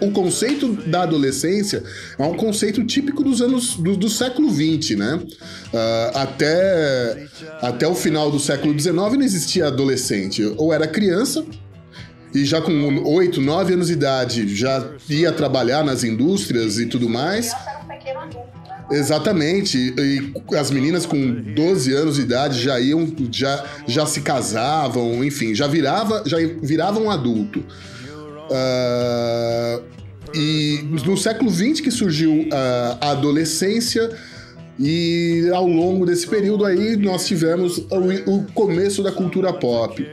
o conceito da adolescência é um conceito típico dos anos do, do século XX, né? Uh, até, até o final do século XIX não existia adolescente. Ou era criança, e já com 8, 9 anos de idade já ia trabalhar nas indústrias e tudo mais. Exatamente. E as meninas com 12 anos de idade já iam, já, já se casavam, enfim, já virava, já viravam um adulto. Uh, e no século XX que surgiu a adolescência, e ao longo desse período aí nós tivemos o, o, começo da cultura pop.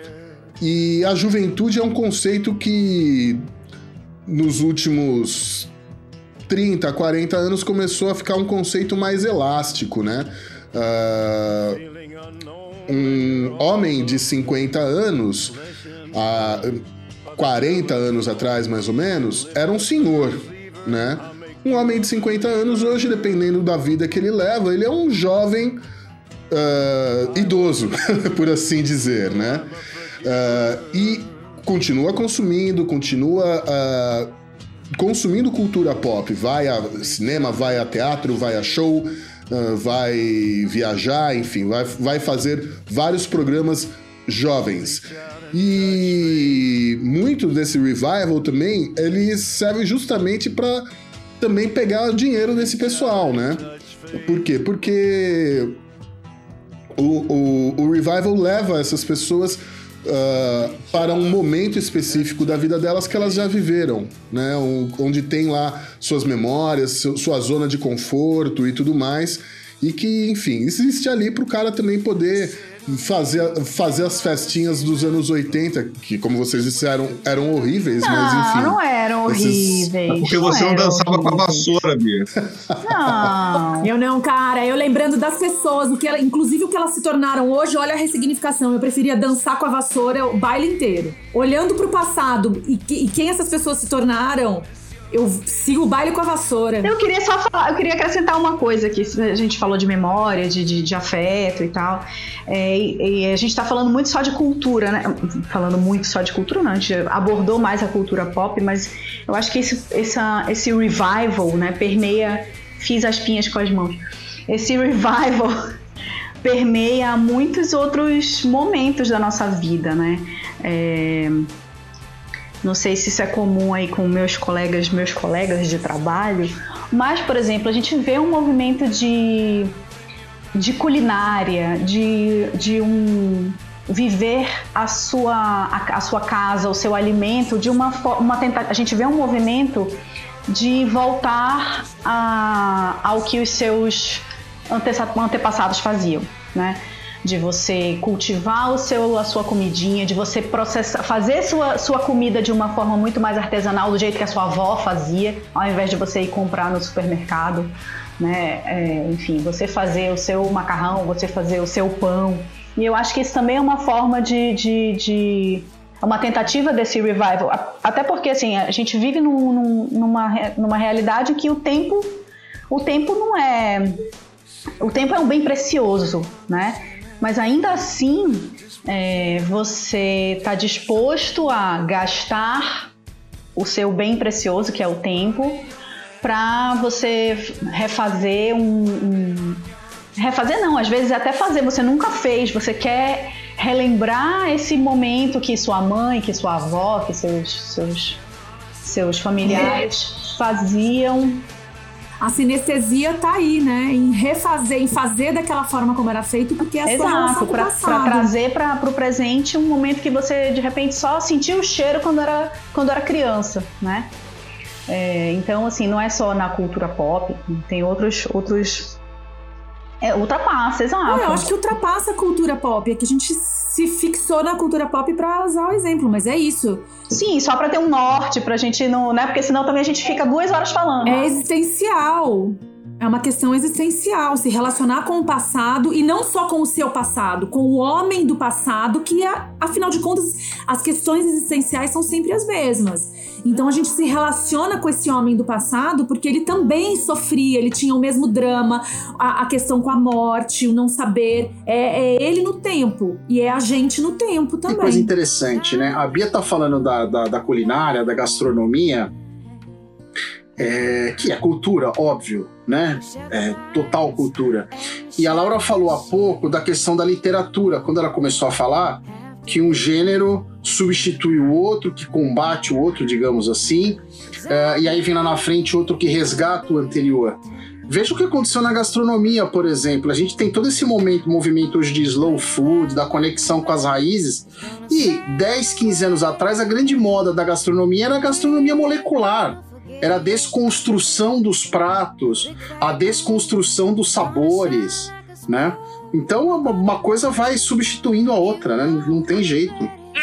E a juventude é um conceito que nos últimos 30, 40 anos começou a ficar um conceito mais elástico, né? Uh, um homem de 50 anos. Uh, 40 anos atrás, mais ou menos, era um senhor, né? Um homem de 50 anos hoje, dependendo da vida que ele leva, ele é um jovem uh, idoso, por assim dizer, né? Uh, e continua consumindo, continua uh, consumindo cultura pop, vai a cinema, vai a teatro, vai a show, vai viajar, enfim, vai, vai fazer vários programas jovens. E muito desse revival também, ele serve justamente para também pegar dinheiro desse pessoal, né? Por quê? Porque o, o, o revival leva essas pessoas uh, para um momento específico da vida delas que elas já viveram, né? Onde tem lá suas memórias, sua zona de conforto e tudo mais. E que, enfim, existe ali para o cara também poder fazer, fazer as festinhas dos anos 80, que, como vocês disseram, eram horríveis, não, mas enfim. Não, eram horríveis. É porque você não, dançava com a vassoura, Bia. Não. eu não, cara. Eu lembrando das pessoas, o que ela, inclusive o que elas se tornaram hoje, olha a ressignificação. Eu preferia dançar com a vassoura o baile inteiro. Olhando pro passado e, e quem essas pessoas se tornaram eu sigo o baile com a vassoura. Eu queria só falar, eu queria acrescentar uma coisa aqui. A gente falou de memória, de, de, de afeto e tal. É, e, e, a gente tá falando muito só de cultura, né? Falando muito só de cultura, não. A gente abordou mais a cultura pop, mas eu acho que esse, essa, esse revival, né, permeia. Fiz as pinhas com as mãos. Esse revival permeia muitos outros momentos da nossa vida, né? É, não sei se isso é comum aí com meus colegas, meus colegas de trabalho, mas, por exemplo, a gente vê um movimento de, de culinária, de, de um viver a sua, a, a sua casa, o seu alimento, de uma, uma. A gente vê um movimento de voltar a, ao que os seus antepassados faziam, né? De você cultivar o seu, a sua comidinha, de você processar, fazer sua, sua comida de uma forma muito mais artesanal, do jeito que a sua avó fazia, ao invés de você ir comprar no supermercado, né? É, enfim, você fazer o seu macarrão, você fazer o seu pão. E eu acho que isso também é uma forma de, de, de uma tentativa desse revival. Até porque assim, a gente vive num, num, numa, numa realidade que o tempo, o tempo não é. O tempo é um bem precioso, né? Mas ainda assim é, você está disposto a gastar o seu bem precioso, que é o tempo, para você refazer um, um, Refazer não, às vezes até fazer, você nunca fez, você quer relembrar esse momento que sua mãe, que sua avó, que seus, seus, seus familiares faziam a sinestesia tá aí, né? Em refazer, em fazer daquela forma como era feito, porque é Exato, para trazer para o presente um momento que você de repente só sentiu o cheiro quando era, quando era criança, né? É, então, assim, não é só na cultura pop, tem outros, outros é, ultrapassa, exato. É, eu acho que ultrapassa a cultura pop. É que a gente se fixou na cultura pop para usar o exemplo, mas é isso. Sim, só para ter um norte, pra gente não. né? Porque senão também a gente fica duas horas falando. É existencial. É uma questão existencial, se relacionar com o passado e não só com o seu passado, com o homem do passado, que afinal de contas as questões existenciais são sempre as mesmas. Então a gente se relaciona com esse homem do passado porque ele também sofria, ele tinha o mesmo drama, a, a questão com a morte, o não saber. É, é, ele no tempo e é a gente no tempo também. Que coisa interessante, né? A Bia tá falando da, da, da culinária, da gastronomia é, que é cultura, óbvio, né? É, total cultura. E a Laura falou há pouco da questão da literatura, quando ela começou a falar que um gênero substitui o outro, que combate o outro, digamos assim, é, e aí vem lá na frente outro que resgata o anterior. Veja o que aconteceu na gastronomia, por exemplo. A gente tem todo esse momento, movimento hoje de slow food, da conexão com as raízes. E 10, 15 anos atrás, a grande moda da gastronomia era a gastronomia molecular era a desconstrução dos pratos, a desconstrução dos sabores, né? Então uma coisa vai substituindo a outra, né? Não tem jeito.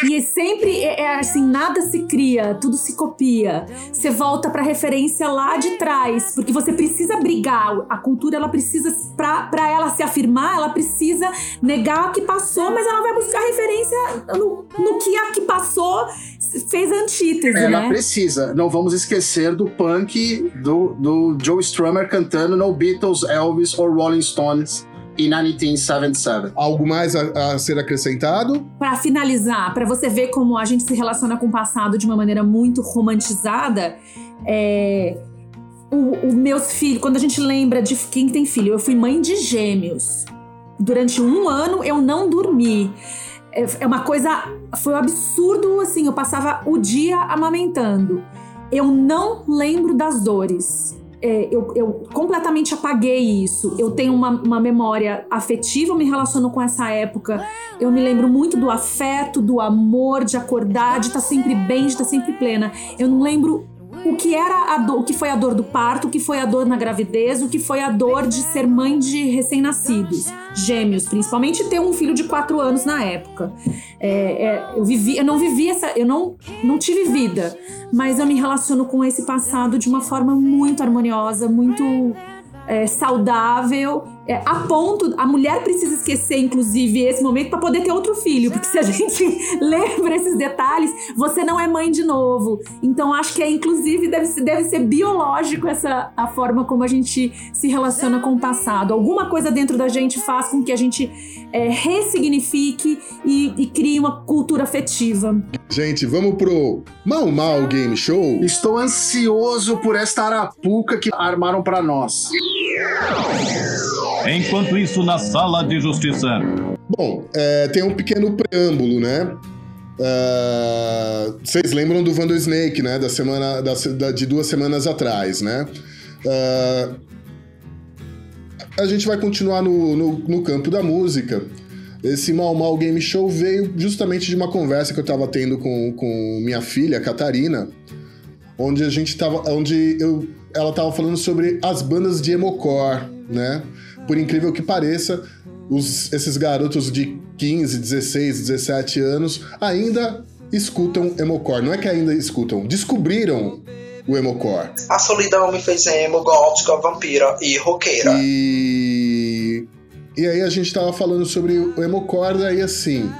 E sempre é, é, assim, nada se cria, tudo se copia. Você volta para referência lá de trás, porque você precisa brigar. A cultura ela precisa para ela se afirmar, ela precisa negar o que passou, mas ela vai buscar referência no, no que a que passou fez antítese, ela né? precisa. Não vamos esquecer do punk do, do Joe Strummer cantando No Beatles, Elvis ou Rolling Stones em 1977. Algo mais a, a ser acrescentado? Para finalizar, para você ver como a gente se relaciona com o passado de uma maneira muito romantizada, é, o, o meus filhos, quando a gente lembra de quem tem filho, eu fui mãe de gêmeos. Durante um ano eu não dormi. É, é uma coisa. Foi um absurdo, assim. Eu passava o dia amamentando. Eu não lembro das dores é, eu, eu, completamente apaguei isso. Eu tenho uma, uma, memória afetiva, eu me relaciono com essa época. Eu me lembro muito do afeto, do amor, de acordar, de estar sempre bem, de estar sempre plena. Eu não lembro o que era a dor, o que foi a dor do parto, o que foi a dor na gravidez, o que foi a dor de ser mãe de recém-nascidos, gêmeos, principalmente ter um filho de quatro anos na época. É, é, eu vivi, eu não vivi essa, eu não, não tive vida, mas eu me relaciono com esse passado de uma forma muito harmoniosa, muito é, saudável, é, a ponto. A mulher precisa esquecer, inclusive, esse momento para poder ter outro filho. Porque se a gente lembra esses detalhes, você não é mãe de novo. Então, acho que é, inclusive, deve ser, deve ser biológico essa a forma como a gente se relaciona com o passado. Alguma coisa dentro da gente faz com que a gente é, ressignifique e, e crie uma cultura afetiva. Gente, vamos pro Mal Mal Game Show. Estou ansioso por esta arapuca que armaram para nós. Enquanto isso, na sala de justiça. Bom, é, tem um pequeno preâmbulo, né? Uh, vocês lembram do Vandal Snake, né? Da semana, da, da, de duas semanas atrás, né? Uh, a gente vai continuar no, no, no, campo da música. Esse Mal Mal Game Show veio justamente de uma conversa que eu tava tendo com, com minha filha, Catarina, onde a gente tava. onde eu, ela tava falando sobre as bandas de emocore, né? Por incrível que pareça, os, esses garotos de 15, 16, 17 anos ainda escutam emocore. Não é que ainda escutam, descobriram o emocore. A solidão me fez emo, gótica, vampira e roqueira. E e aí a gente tava falando sobre o emocore, daí assim,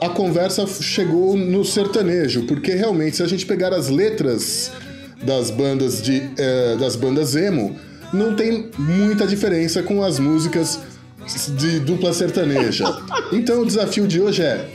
a conversa chegou no sertanejo, porque realmente se a gente pegar as letras das bandas de eh, das bandas emo, não tem muita diferença com as músicas de dupla sertaneja. Então o desafio de hoje é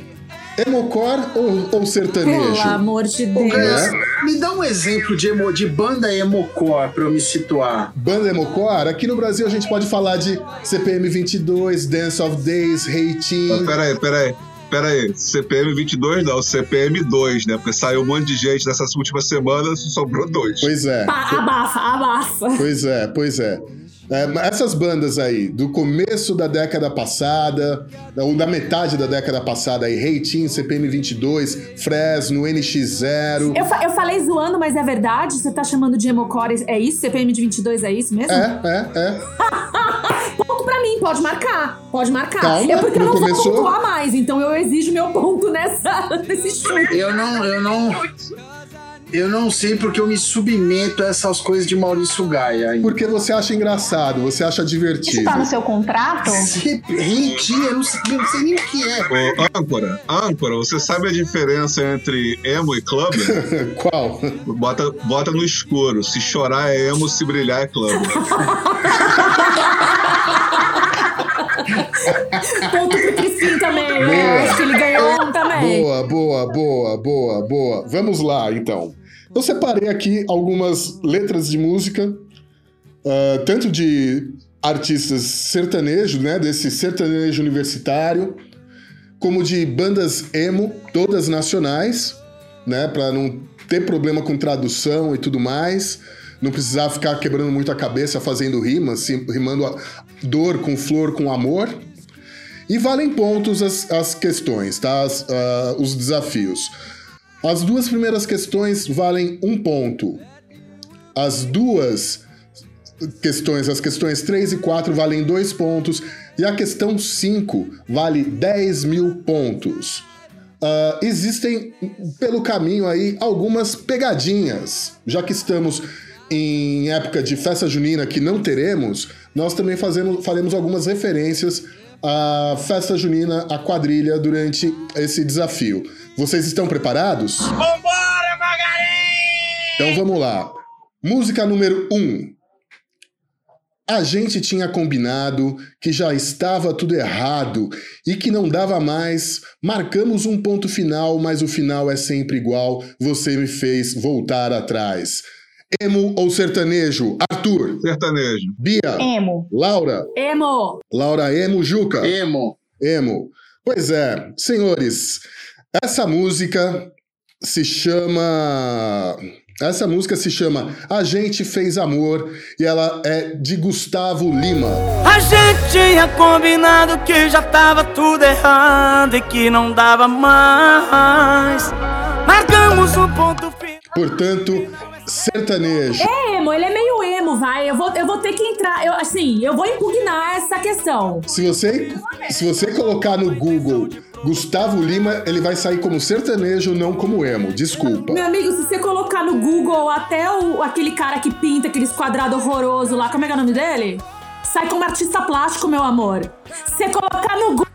Emocor ou, ou sertanejo? Pelo amor de Deus. É? Me dá um exemplo de, emo, de banda emocor pra eu me situar. Banda emocor? Aqui no Brasil a gente pode falar de CPM 22, Dance of Days, Reitinho. Ah, peraí, peraí. Pera aí, CPM 22 não, CPM 2, né? Porque saiu um monte de gente nessas últimas semanas, sobrou dois. Pois é. Abafa, abafa. Pois é, pois é. É, essas bandas aí, do começo da década passada, ou da metade da década passada aí, Reitinho, CPM 22, Fresno, NX0. Eu, fa eu falei zoando, mas é verdade? Você tá chamando de Emocore, é isso? CPM de 22 é isso mesmo? É, é, é. ponto pra mim, pode marcar, pode marcar. Calma, é porque eu não começou... vou pontuar mais, então eu exijo meu ponto nessa, nesse chute. Eu não, eu não... Eu não sei porque eu me submeto a essas coisas de Maurício Gaia. Ainda. Porque você acha engraçado, você acha divertido. Isso tá no seu contrato? Rentia, eu não sei, eu não sei nem o que é. Ô, âncora, âncora, você sabe a diferença entre emo e clubber? Qual? Bota, bota no escuro. Se chorar é emo, se brilhar é clubber. Ponto pro Crispim também. É, acho que ele ganhou um também. Boa, boa, boa, boa, boa. Vamos lá, então. Eu separei aqui algumas letras de música, uh, tanto de artistas sertanejos, né, desse sertanejo universitário, como de bandas emo, todas nacionais, né, para não ter problema com tradução e tudo mais, não precisar ficar quebrando muito a cabeça fazendo rimas, rimando a dor com flor com amor. E valem pontos as, as questões, tá? As, uh, os desafios. As duas primeiras questões valem um ponto. As duas questões, as questões 3 e 4 valem dois pontos. E a questão 5 vale 10 mil pontos. Uh, existem pelo caminho aí algumas pegadinhas, já que estamos em época de festa junina que não teremos, nós também fazemos, faremos algumas referências à festa junina, à quadrilha durante esse desafio. Vocês estão preparados? Vambora, Magarim! Então vamos lá. Música número 1. Um. A gente tinha combinado que já estava tudo errado e que não dava mais. Marcamos um ponto final, mas o final é sempre igual. Você me fez voltar atrás. Emo ou sertanejo? Arthur. Sertanejo. Bia. Emo. Laura. Emo. Laura Emo. Juca. Emo. Emo. Pois é, senhores, essa música se chama. Essa música se chama A Gente Fez Amor e ela é de Gustavo Lima. A gente tinha combinado que já tava tudo errado e que não dava mais. Marcamos o ponto final. Portanto, sertanejo. É emo, ele é meio emo, vai. Eu vou, eu vou ter que entrar. Eu, assim, eu vou impugnar essa questão. Se você, se você colocar no Google Gustavo Lima, ele vai sair como sertanejo, não como emo. Desculpa. Meu amigo, se você colocar no Google até o, aquele cara que pinta aqueles quadrados horrorosos lá, como é que é o nome dele? Sai como artista plástico, meu amor. Se você colocar no Google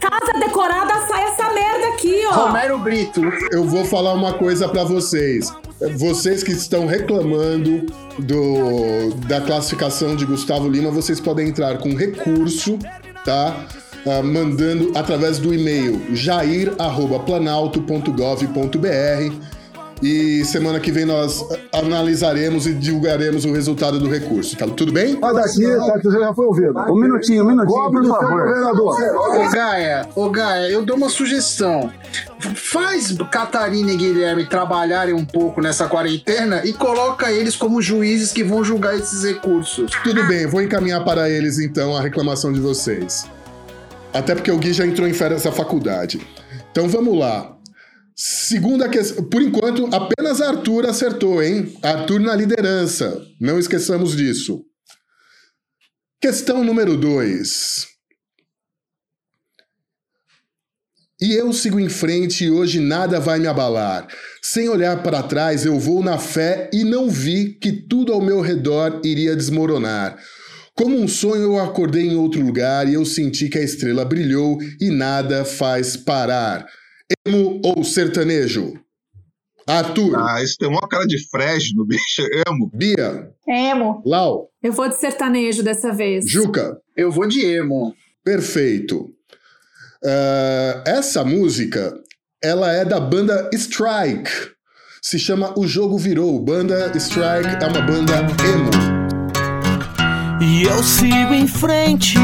casa decorada, sai essa merda aqui, ó. Romero Brito. Eu vou falar uma coisa pra vocês. Vocês que estão reclamando do, da classificação de Gustavo Lima, vocês podem entrar com recurso, tá? Ah, mandando através do e-mail jair@planalto.gov.br e semana que vem nós analisaremos e divulgaremos o resultado do recurso. Tá tudo bem? Sai daqui, tá, você já foi ouvido. Um minutinho, um minutinho, Cobre por favor. governador. Ô Gaia, ô Gaia, eu dou uma sugestão. Faz Catarina e Guilherme trabalharem um pouco nessa quarentena e coloca eles como juízes que vão julgar esses recursos. Tudo bem, vou encaminhar para eles então a reclamação de vocês. Até porque o Gui já entrou em férias da faculdade. Então vamos lá. Segunda questão. Por enquanto, apenas Arthur acertou, hein? Arthur na liderança. Não esqueçamos disso. Questão número 2. E eu sigo em frente e hoje nada vai me abalar. Sem olhar para trás, eu vou na fé e não vi que tudo ao meu redor iria desmoronar. Como um sonho, eu acordei em outro lugar e eu senti que a estrela brilhou e nada faz parar. Emo ou sertanejo? Arthur. Ah, isso tem uma cara de fresno, bicho. Emo. Bia. Emo. Lau. Eu vou de sertanejo dessa vez. Juca. Eu vou de emo. Perfeito. Ah, essa música, ela é da banda Strike. Se chama O Jogo Virou. Banda Strike é uma banda emo. E eu sigo em frente.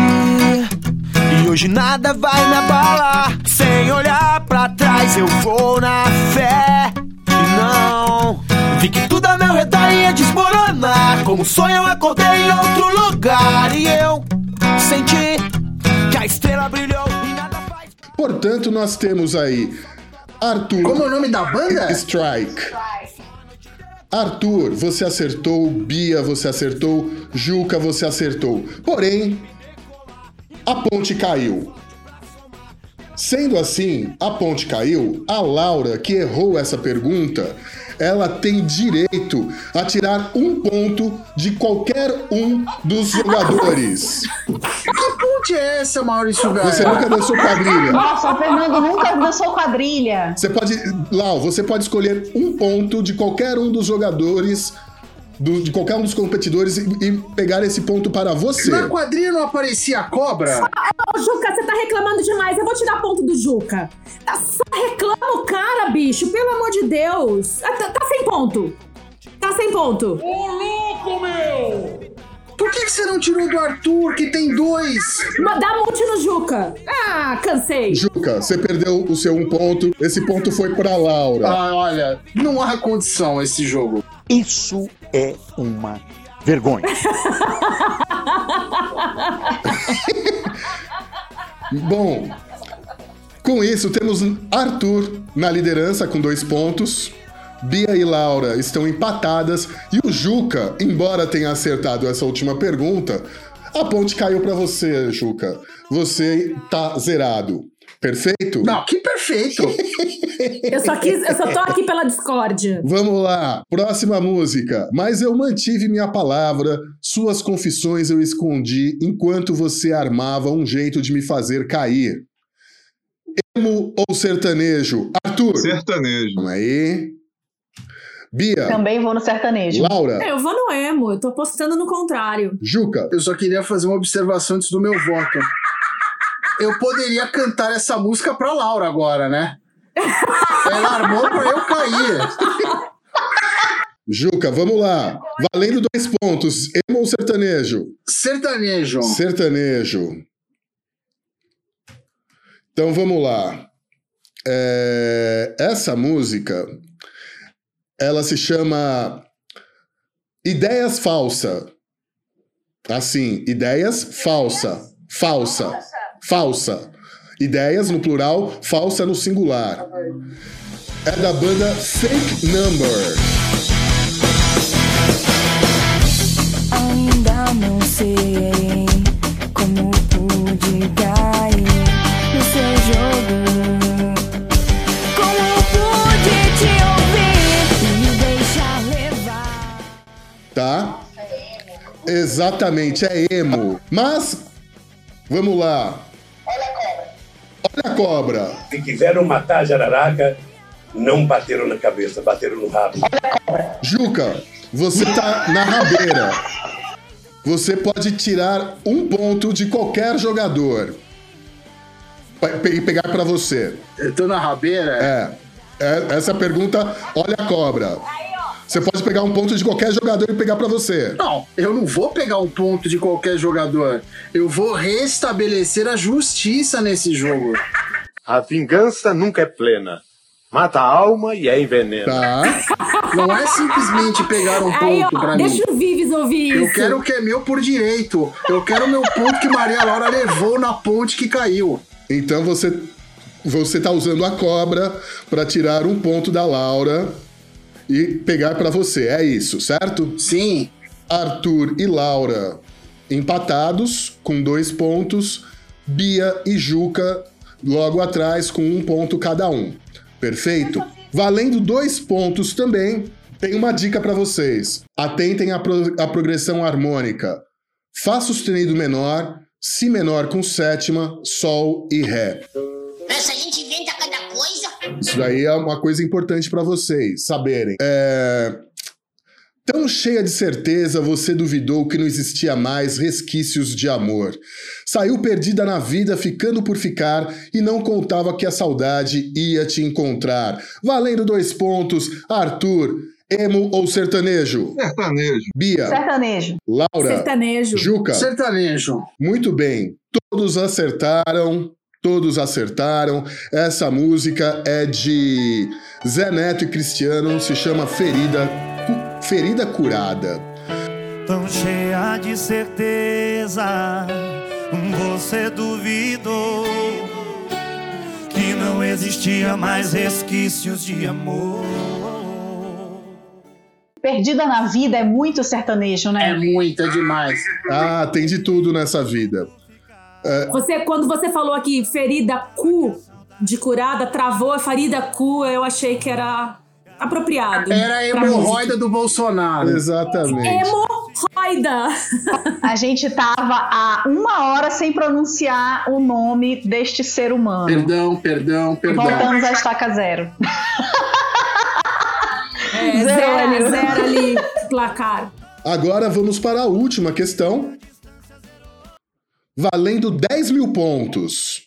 E hoje nada vai me abalar. Sem olhar pra trás, eu vou na fé. E não vi que tudo ao meu redor ia desmoronar. Como sonho, eu acordei em outro lugar. E eu senti que a estrela brilhou e nada faz. Portanto, nós temos aí Arthur. Como é o nome da banda? Strike. Arthur, você acertou. Bia, você acertou. Juca, você acertou. Porém, a ponte caiu. Sendo assim, a ponte caiu, a Laura, que errou essa pergunta, ela tem direito a tirar um ponto de qualquer um dos jogadores. Que ponte é essa, Maurício Gaia? Você nunca dançou quadrilha. Nossa, o Fernando nunca dançou quadrilha. Você pode, Lau, você pode escolher um ponto de qualquer um dos jogadores, do- de qualquer um dos competidores e, e pegar esse ponto para você. Na quadrilha não aparecia a cobra? Ô, Juca, você tá reclamando demais. Eu vou te dar ponto do Juca. Tá- Só reclama o cara, bicho. Pelo amor de Deus. Ah, Tá, tá sem ponto. Tá sem ponto. Ô, louco, meu! Por que, que você não tirou do Arthur, que tem dois? Dá multi no Juca. Ah, cansei. Juca, você perdeu o seu um ponto. Esse ponto foi para Laura. Ah, olha, não há condição esse jogo. Isso é uma vergonha. Bom, com isso temos Arthur na liderança com dois pontos. Bia e Laura estão empatadas e o Juca, embora tenha acertado essa última pergunta, a ponte caiu para você, Juca. Você tá zerado. Perfeito? Não, que perfeito! Eu só, quis, eu só tô aqui pela discórdia. Vamos lá, próxima música. Mas eu mantive minha palavra, suas confissões eu escondi enquanto você armava um jeito de me fazer cair. Emo ou sertanejo? Arthur. Sertanejo. Vamos aí. Bia. Também vou no sertanejo. Laura. É, Eu vou no emo, eu tô apostando no contrário. Juca. Eu só queria fazer uma observação antes do meu voto. Eu poderia cantar essa música pra Laura agora, né? Ela armou pra eu cair. Juca, vamos lá. Valendo dois pontos. Emo ou sertanejo? Sertanejo. Sertanejo. Então vamos lá. É, Essa música, ela se chama Ideias Falsa. Assim, ideias falsa. Falsa. Falsa. Ideias no plural, falsa no singular. É da banda Fake Number. Ainda não sei como pude cair no seu jogo. Como pude te ouvir e me deixar levar. Tá? Exatamente, é emo. Mas, vamos lá. Olha a cobra. Se quiseram matar a jararaca, não bateram na cabeça, bateram no rabo. Juca, você tá na rabeira. Você pode tirar um ponto de qualquer jogador e pegar para você. Eu tô na rabeira? É. é. Essa pergunta, olha a cobra. Você pode pegar um ponto de qualquer jogador e pegar para você. Não, eu não vou pegar um ponto de qualquer jogador. Eu vou restabelecer a justiça nesse jogo. A vingança nunca é plena. Mata a alma e é envenena. Tá. Não é simplesmente pegar um ponto Aí, ó, pra mim. deixa o Vives ouvir Eu isso. quero o que é meu por direito. Eu quero o meu ponto que Maria Laura levou na ponte que caiu. Então você você tá usando a cobra para tirar um ponto da Laura e pegar para você. É isso, certo? Sim. Arthur e Laura empatados com dois pontos. Bia e Juca logo atrás com um ponto cada um. Perfeito? Valendo dois pontos também, tem uma dica para vocês. Atentem à, pro- à progressão harmônica. Fá sustenido menor, Si menor com sétima, Sol e Ré. Essa gente inventa cada. Isso daí é uma coisa importante para vocês saberem. É... Tão cheia de certeza, você duvidou que não existia mais resquícios de amor. Saiu perdida na vida, ficando por ficar, e não contava que a saudade ia te encontrar. Valendo dois pontos, Arthur, emo ou sertanejo? Sertanejo. Bia. Sertanejo. Laura. Sertanejo. Juca. Sertanejo. Muito bem. Todos acertaram. Todos acertaram. Essa música é de Zé Neto e Cristiano, se chama Ferida, Ferida Curada. Tão cheia de certeza, você duvidou que não existia mais resquícios de amor. Perdida na vida é muito sertanejo, né? É muito, é demais. Ah, tem de tudo nessa vida. É, Você, quando você falou aqui ferida cu de curada, travou a ferida cu, eu achei que era apropriado. Era a hemorroida do Bolsonaro. Exatamente. Hemorroida! A gente tava há uma hora sem pronunciar o nome deste ser humano. Perdão, perdão, perdão. Voltamos à estaca zero. É, Zero zero, ali. zero ali, placar. Agora vamos para a última questão. Valendo 10 mil pontos.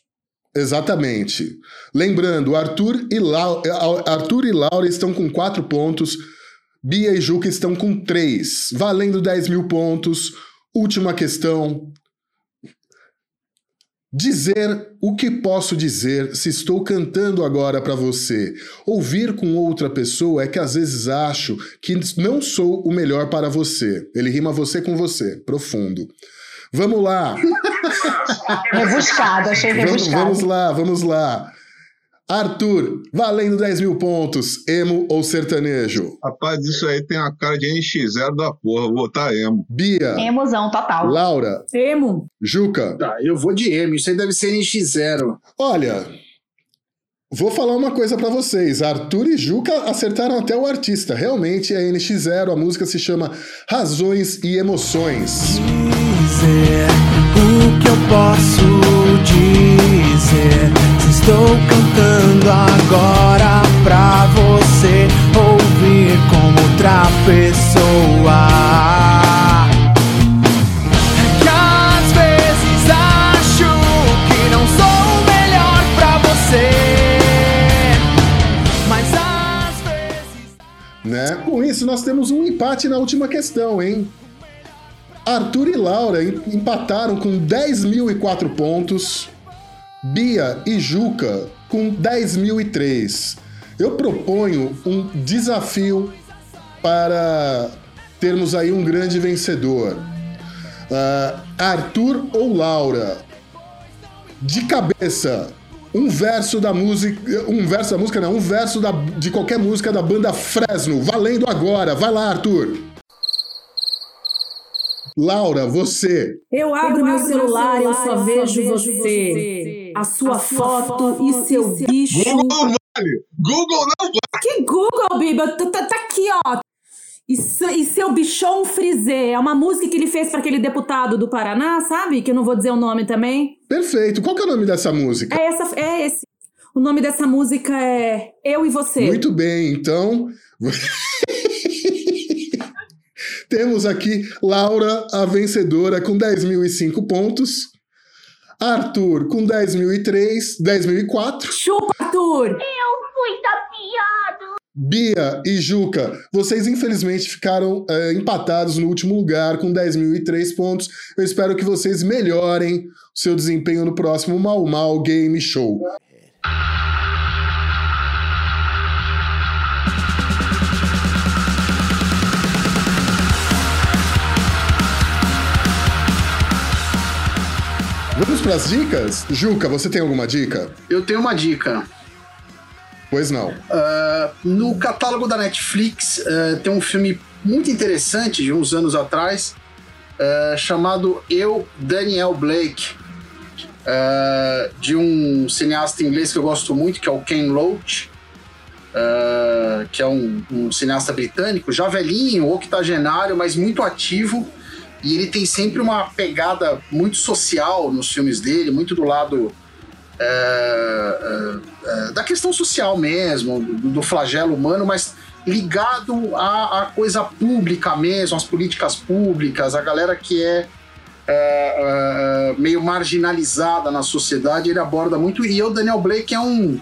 Exatamente. Lembrando, Arthur e, Arthur e Laura estão com 4 pontos. Bia e Juca estão com 3. Valendo 10 mil pontos. Última questão. Dizer o que posso dizer se estou cantando agora para você. Ouvir com outra pessoa é que às vezes acho que não sou o melhor para você. Ele rima você com você. Profundo. Vamos lá. Rebuscado, achei Vamos, rebuscado. vamos lá, vamos lá. Arthur, valendo 10 mil pontos, emo ou sertanejo? Rapaz, isso aí tem a cara de NX0 da porra. Vou botar emo. Bia. Emoção total. Laura. Emo. Juca. Tá, eu vou de emo. Isso aí deve ser NX0. Olha, vou falar uma coisa pra vocês. Arthur e Juca acertaram até o artista. Realmente é NX0. A música se chama Razões e Emoções. O que eu posso dizer. Estou cantando agora pra você ouvir como outra pessoa. Né? Com isso, nós temos um empate na última questão, hein? Arthur e Laura em- empataram com 10.004 pontos. Bia e Juca com 10.003. Eu proponho um desafio para termos aí um grande vencedor. Ah, Arthur ou Laura? De cabeça, um verso da música. Um verso da música, não, um verso da- de qualquer música da banda Fresno. Valendo agora. Vai lá, Arthur. Laura, você. Eu abro meu celular, eu só vejo você. A sua foto e seu bicho. Google não vale! Google não vale! Que Google, Biba? Tá, tá- tá aqui, ó. E, e seu bichon frisé é uma música que ele fez para aquele deputado do Paraná, sabe? Que eu não vou dizer o nome também. Perfeito. Qual que é o nome dessa música? É, essa, é esse. O nome dessa música é Eu e Você. Muito bem, então. Temos aqui Laura, a vencedora, com 10.005 pontos. Arthur, com 10.003, 10.004. Chupa, Arthur! Eu fui tapeado! Bia e Juca, vocês infelizmente ficaram é, empatados no último lugar com 10.003 pontos. Eu espero que vocês melhorem o seu desempenho no próximo Mal Mal Game Show. Vamos para as dicas? Juca, você tem alguma dica? Eu tenho uma dica. Pois não. Uh, no catálogo da Netflix uh, tem um filme muito interessante de uns anos atrás uh, chamado Eu, Daniel Blake, de um cineasta inglês que eu gosto muito, que é o Ken Loach, que é um, um cineasta britânico, já velhinho, octogenário, mas muito ativo e ele tem sempre uma pegada muito social nos filmes dele, muito do lado é, é, é, da questão social mesmo, do, do, flagelo humano, mas ligado à, à, coisa pública mesmo, às políticas públicas, a galera que é, é, é meio marginalizada na sociedade, ele aborda muito. E o Daniel Blake é um,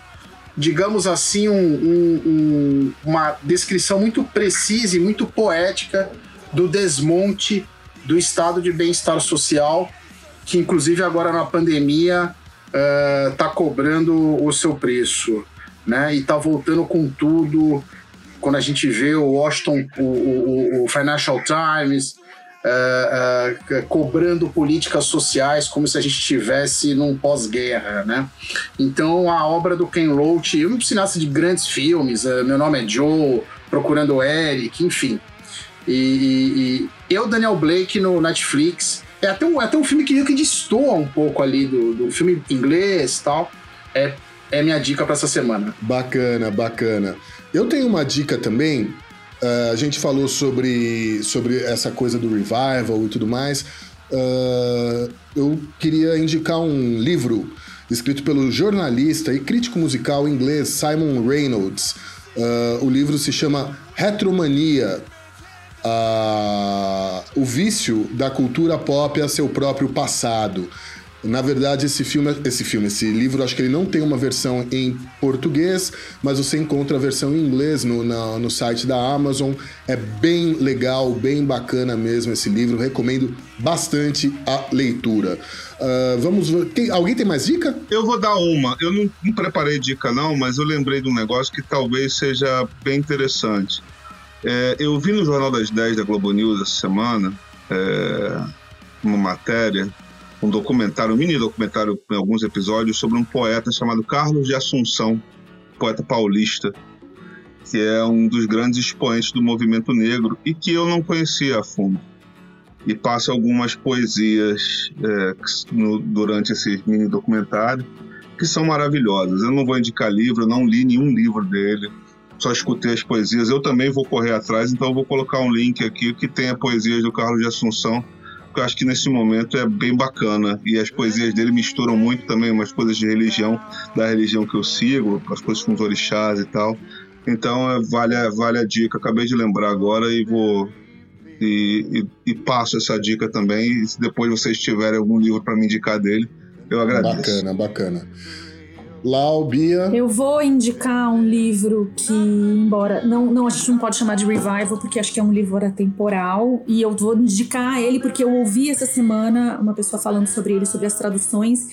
digamos assim, um, um, um, uma descrição muito precisa e muito poética do desmonte do estado de bem-estar social, que inclusive agora na pandemia está uh, cobrando o seu preço, né? E está voltando com tudo. Quando a gente vê o Washington, o, o, o Financial Times, uh, uh, cobrando políticas sociais como se a gente estivesse num pós-guerra, né? Então a obra do Ken Loach, um cineasta de grandes filmes, Meu Nome é Joe, Procurando Eric, enfim. E, e, e eu, Daniel Blake, no Netflix. É até um, é até um filme que, que destoa um pouco ali do, do filme inglês e tal. É, é minha dica para essa semana. Bacana, bacana. Eu tenho uma dica também. Uh, a gente falou sobre, sobre essa coisa do revival e tudo mais. Uh, eu queria indicar um livro escrito pelo jornalista e crítico musical inglês Simon Reynolds. Uh, o livro se chama Retromania uh, o vício da cultura pop a seu próprio passado. Na verdade, esse filme, esse filme, esse livro, acho que ele não tem uma versão em português, mas você encontra a versão em inglês no, na, no site da Amazon. É bem legal, bem bacana mesmo esse livro. Recomendo bastante a leitura. Uh, vamos ver. Tem, alguém tem mais dica? Eu vou dar uma. Eu não, não preparei dica, não, mas eu lembrei de um negócio que talvez seja bem interessante. É, eu vi no Jornal das 10 da Globo News essa semana é, uma matéria, um documentário, um mini documentário em alguns episódios sobre um poeta chamado Carlos de Assunção, poeta paulista, que é um dos grandes expoentes do movimento negro e que eu não conhecia a fundo. E passa algumas poesias é, no, durante esse mini documentário que são maravilhosas. Eu não vou indicar livro, eu não li nenhum livro dele só escutei as poesias. Eu também vou correr atrás, então vou colocar um link aqui que tem a poesia do Carlos de Assunção, que eu acho que nesse momento é bem bacana. E as poesias dele misturam muito também umas coisas de religião, da religião que eu sigo, as coisas com os orixás e tal. Então é, vale, vale a dica, acabei de lembrar agora e vou. E, e, e passo essa dica também. E se depois vocês tiverem algum livro para me indicar dele, eu agradeço. Bacana, bacana. Lau, Bia. Eu vou indicar um livro que, embora não, não a gente não pode chamar de revival, porque acho que é um livro atemporal. E eu vou indicar ele porque eu ouvi essa semana uma pessoa falando sobre ele, sobre as traduções.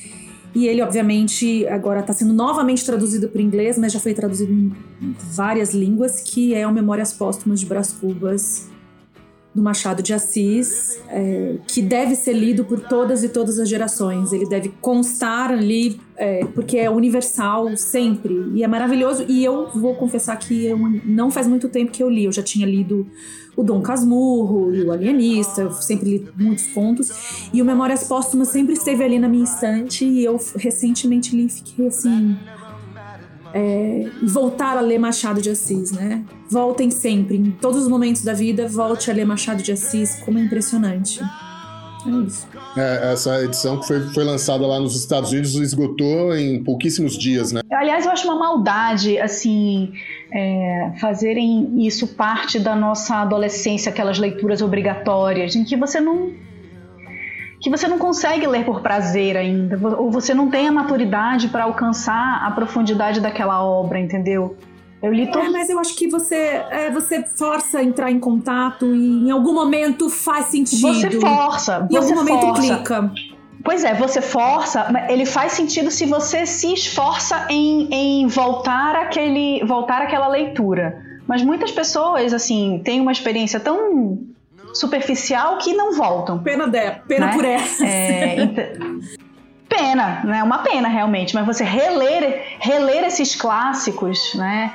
E ele, obviamente, agora está sendo novamente traduzido para inglês, mas já foi traduzido em várias línguas, que é o Memórias Póstumas de Brás Cubas, do Machado de Assis, é, que deve ser lido por todas e todas as gerações. Ele deve constar ali, é, porque é universal sempre. E é maravilhoso. E eu vou confessar que eu, não faz muito tempo que eu li. Eu já tinha lido o Dom Casmurro e o Alienista, eu sempre li muitos contos. E o Memórias Póstumas sempre esteve ali na minha estante. E eu recentemente li e fiquei assim é, voltar a ler Machado de Assis, né? Voltem sempre, em todos os momentos da vida, volte a ler Machado de Assis, como é impressionante. É isso. É, essa edição que foi, foi lançada lá nos Estados Unidos esgotou em pouquíssimos dias, né? Aliás, eu acho uma maldade, assim, é, fazerem isso parte da nossa adolescência, aquelas leituras obrigatórias, em que você não que você não consegue ler por prazer ainda, ou você não tem a maturidade para alcançar a profundidade daquela obra, entendeu? Eu li todo... É, mas eu acho que você, é, você força a entrar em contato e em algum momento faz sentido. Você força. Em você algum momento força. clica. Pois é, você força, ele faz sentido se você se esforça em, em voltar, aquele, voltar àquela leitura. Mas muitas pessoas, assim, têm uma experiência tão superficial que não voltam. Pena de, pena né? por essa. É, então, pena, né? Uma pena realmente. Mas você reler, reler esses clássicos, né?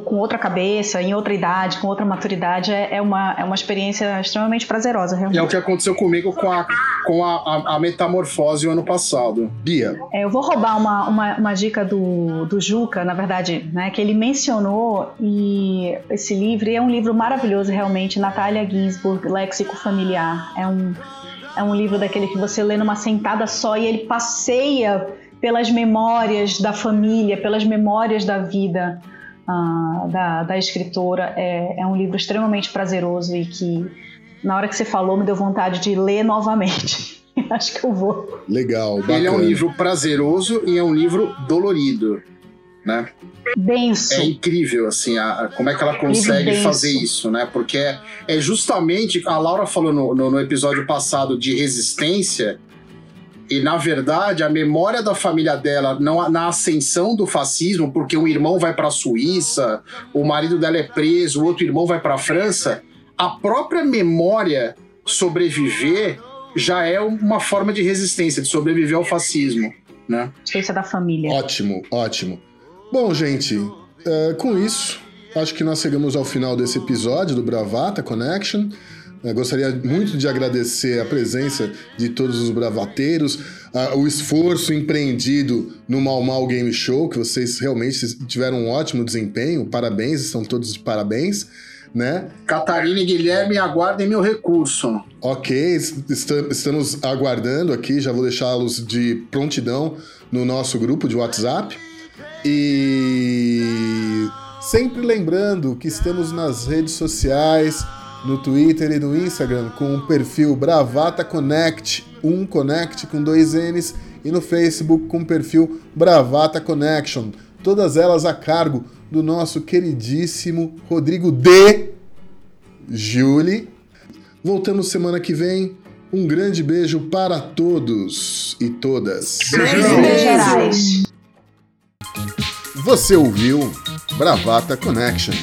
Com outra cabeça, em outra idade, com outra maturidade, é, é, uma, é uma experiência extremamente prazerosa, realmente. E é o que aconteceu comigo com a, com a, a, a Metamorfose o ano passado. Bia. É, eu vou roubar uma, uma, uma, dica do, do Juca, na verdade, né, que ele mencionou, e esse livro é um livro maravilhoso, realmente, Natália Ginsburg, Léxico Familiar. É um, é um livro daquele que você lê numa sentada só e ele passeia pelas memórias da família, pelas memórias da vida uh, da, da escritora. É, é um livro extremamente prazeroso e que, na hora que você falou, me deu vontade de ler novamente. Acho que eu vou. Legal, bacana. Ele é um livro prazeroso e é um livro dolorido, né? Denso. É incrível, assim, a, a, como é que ela consegue fazer isso, né? Porque é, é justamente, a Laura falou no, no, no episódio passado de resistência, e na verdade a memória da família dela não, na ascensão do fascismo, porque um irmão vai para a Suíça, o marido dela é preso, o outro irmão vai para a França, a própria memória sobreviver já é uma forma de resistência, de sobreviver ao fascismo, né? Resistência da família. Ótimo, ótimo. Bom, gente, é, com isso, acho que nós chegamos ao final desse episódio do Bravata Connection. Eu gostaria muito de agradecer a presença de todos os bravateiros, uh, o esforço empreendido no Mal Mal Game Show, que vocês realmente tiveram um ótimo desempenho. Parabéns, estão todos de parabéns. Né? Catarina e Guilherme, aguardem meu recurso. Ok, estamos aguardando aqui, já vou deixá-los de prontidão no nosso grupo de WhatsApp. E sempre lembrando que estamos nas redes sociais, no Twitter e no Instagram com o perfil Bravata Connect, um Connect com dois N's, e no Facebook com o perfil Bravata Connection. Todas elas a cargo do nosso queridíssimo Rodrigo D. Julie. Voltamos semana que vem. Um grande beijo para todos e todas. Beijos. Você ouviu Bravata Connection.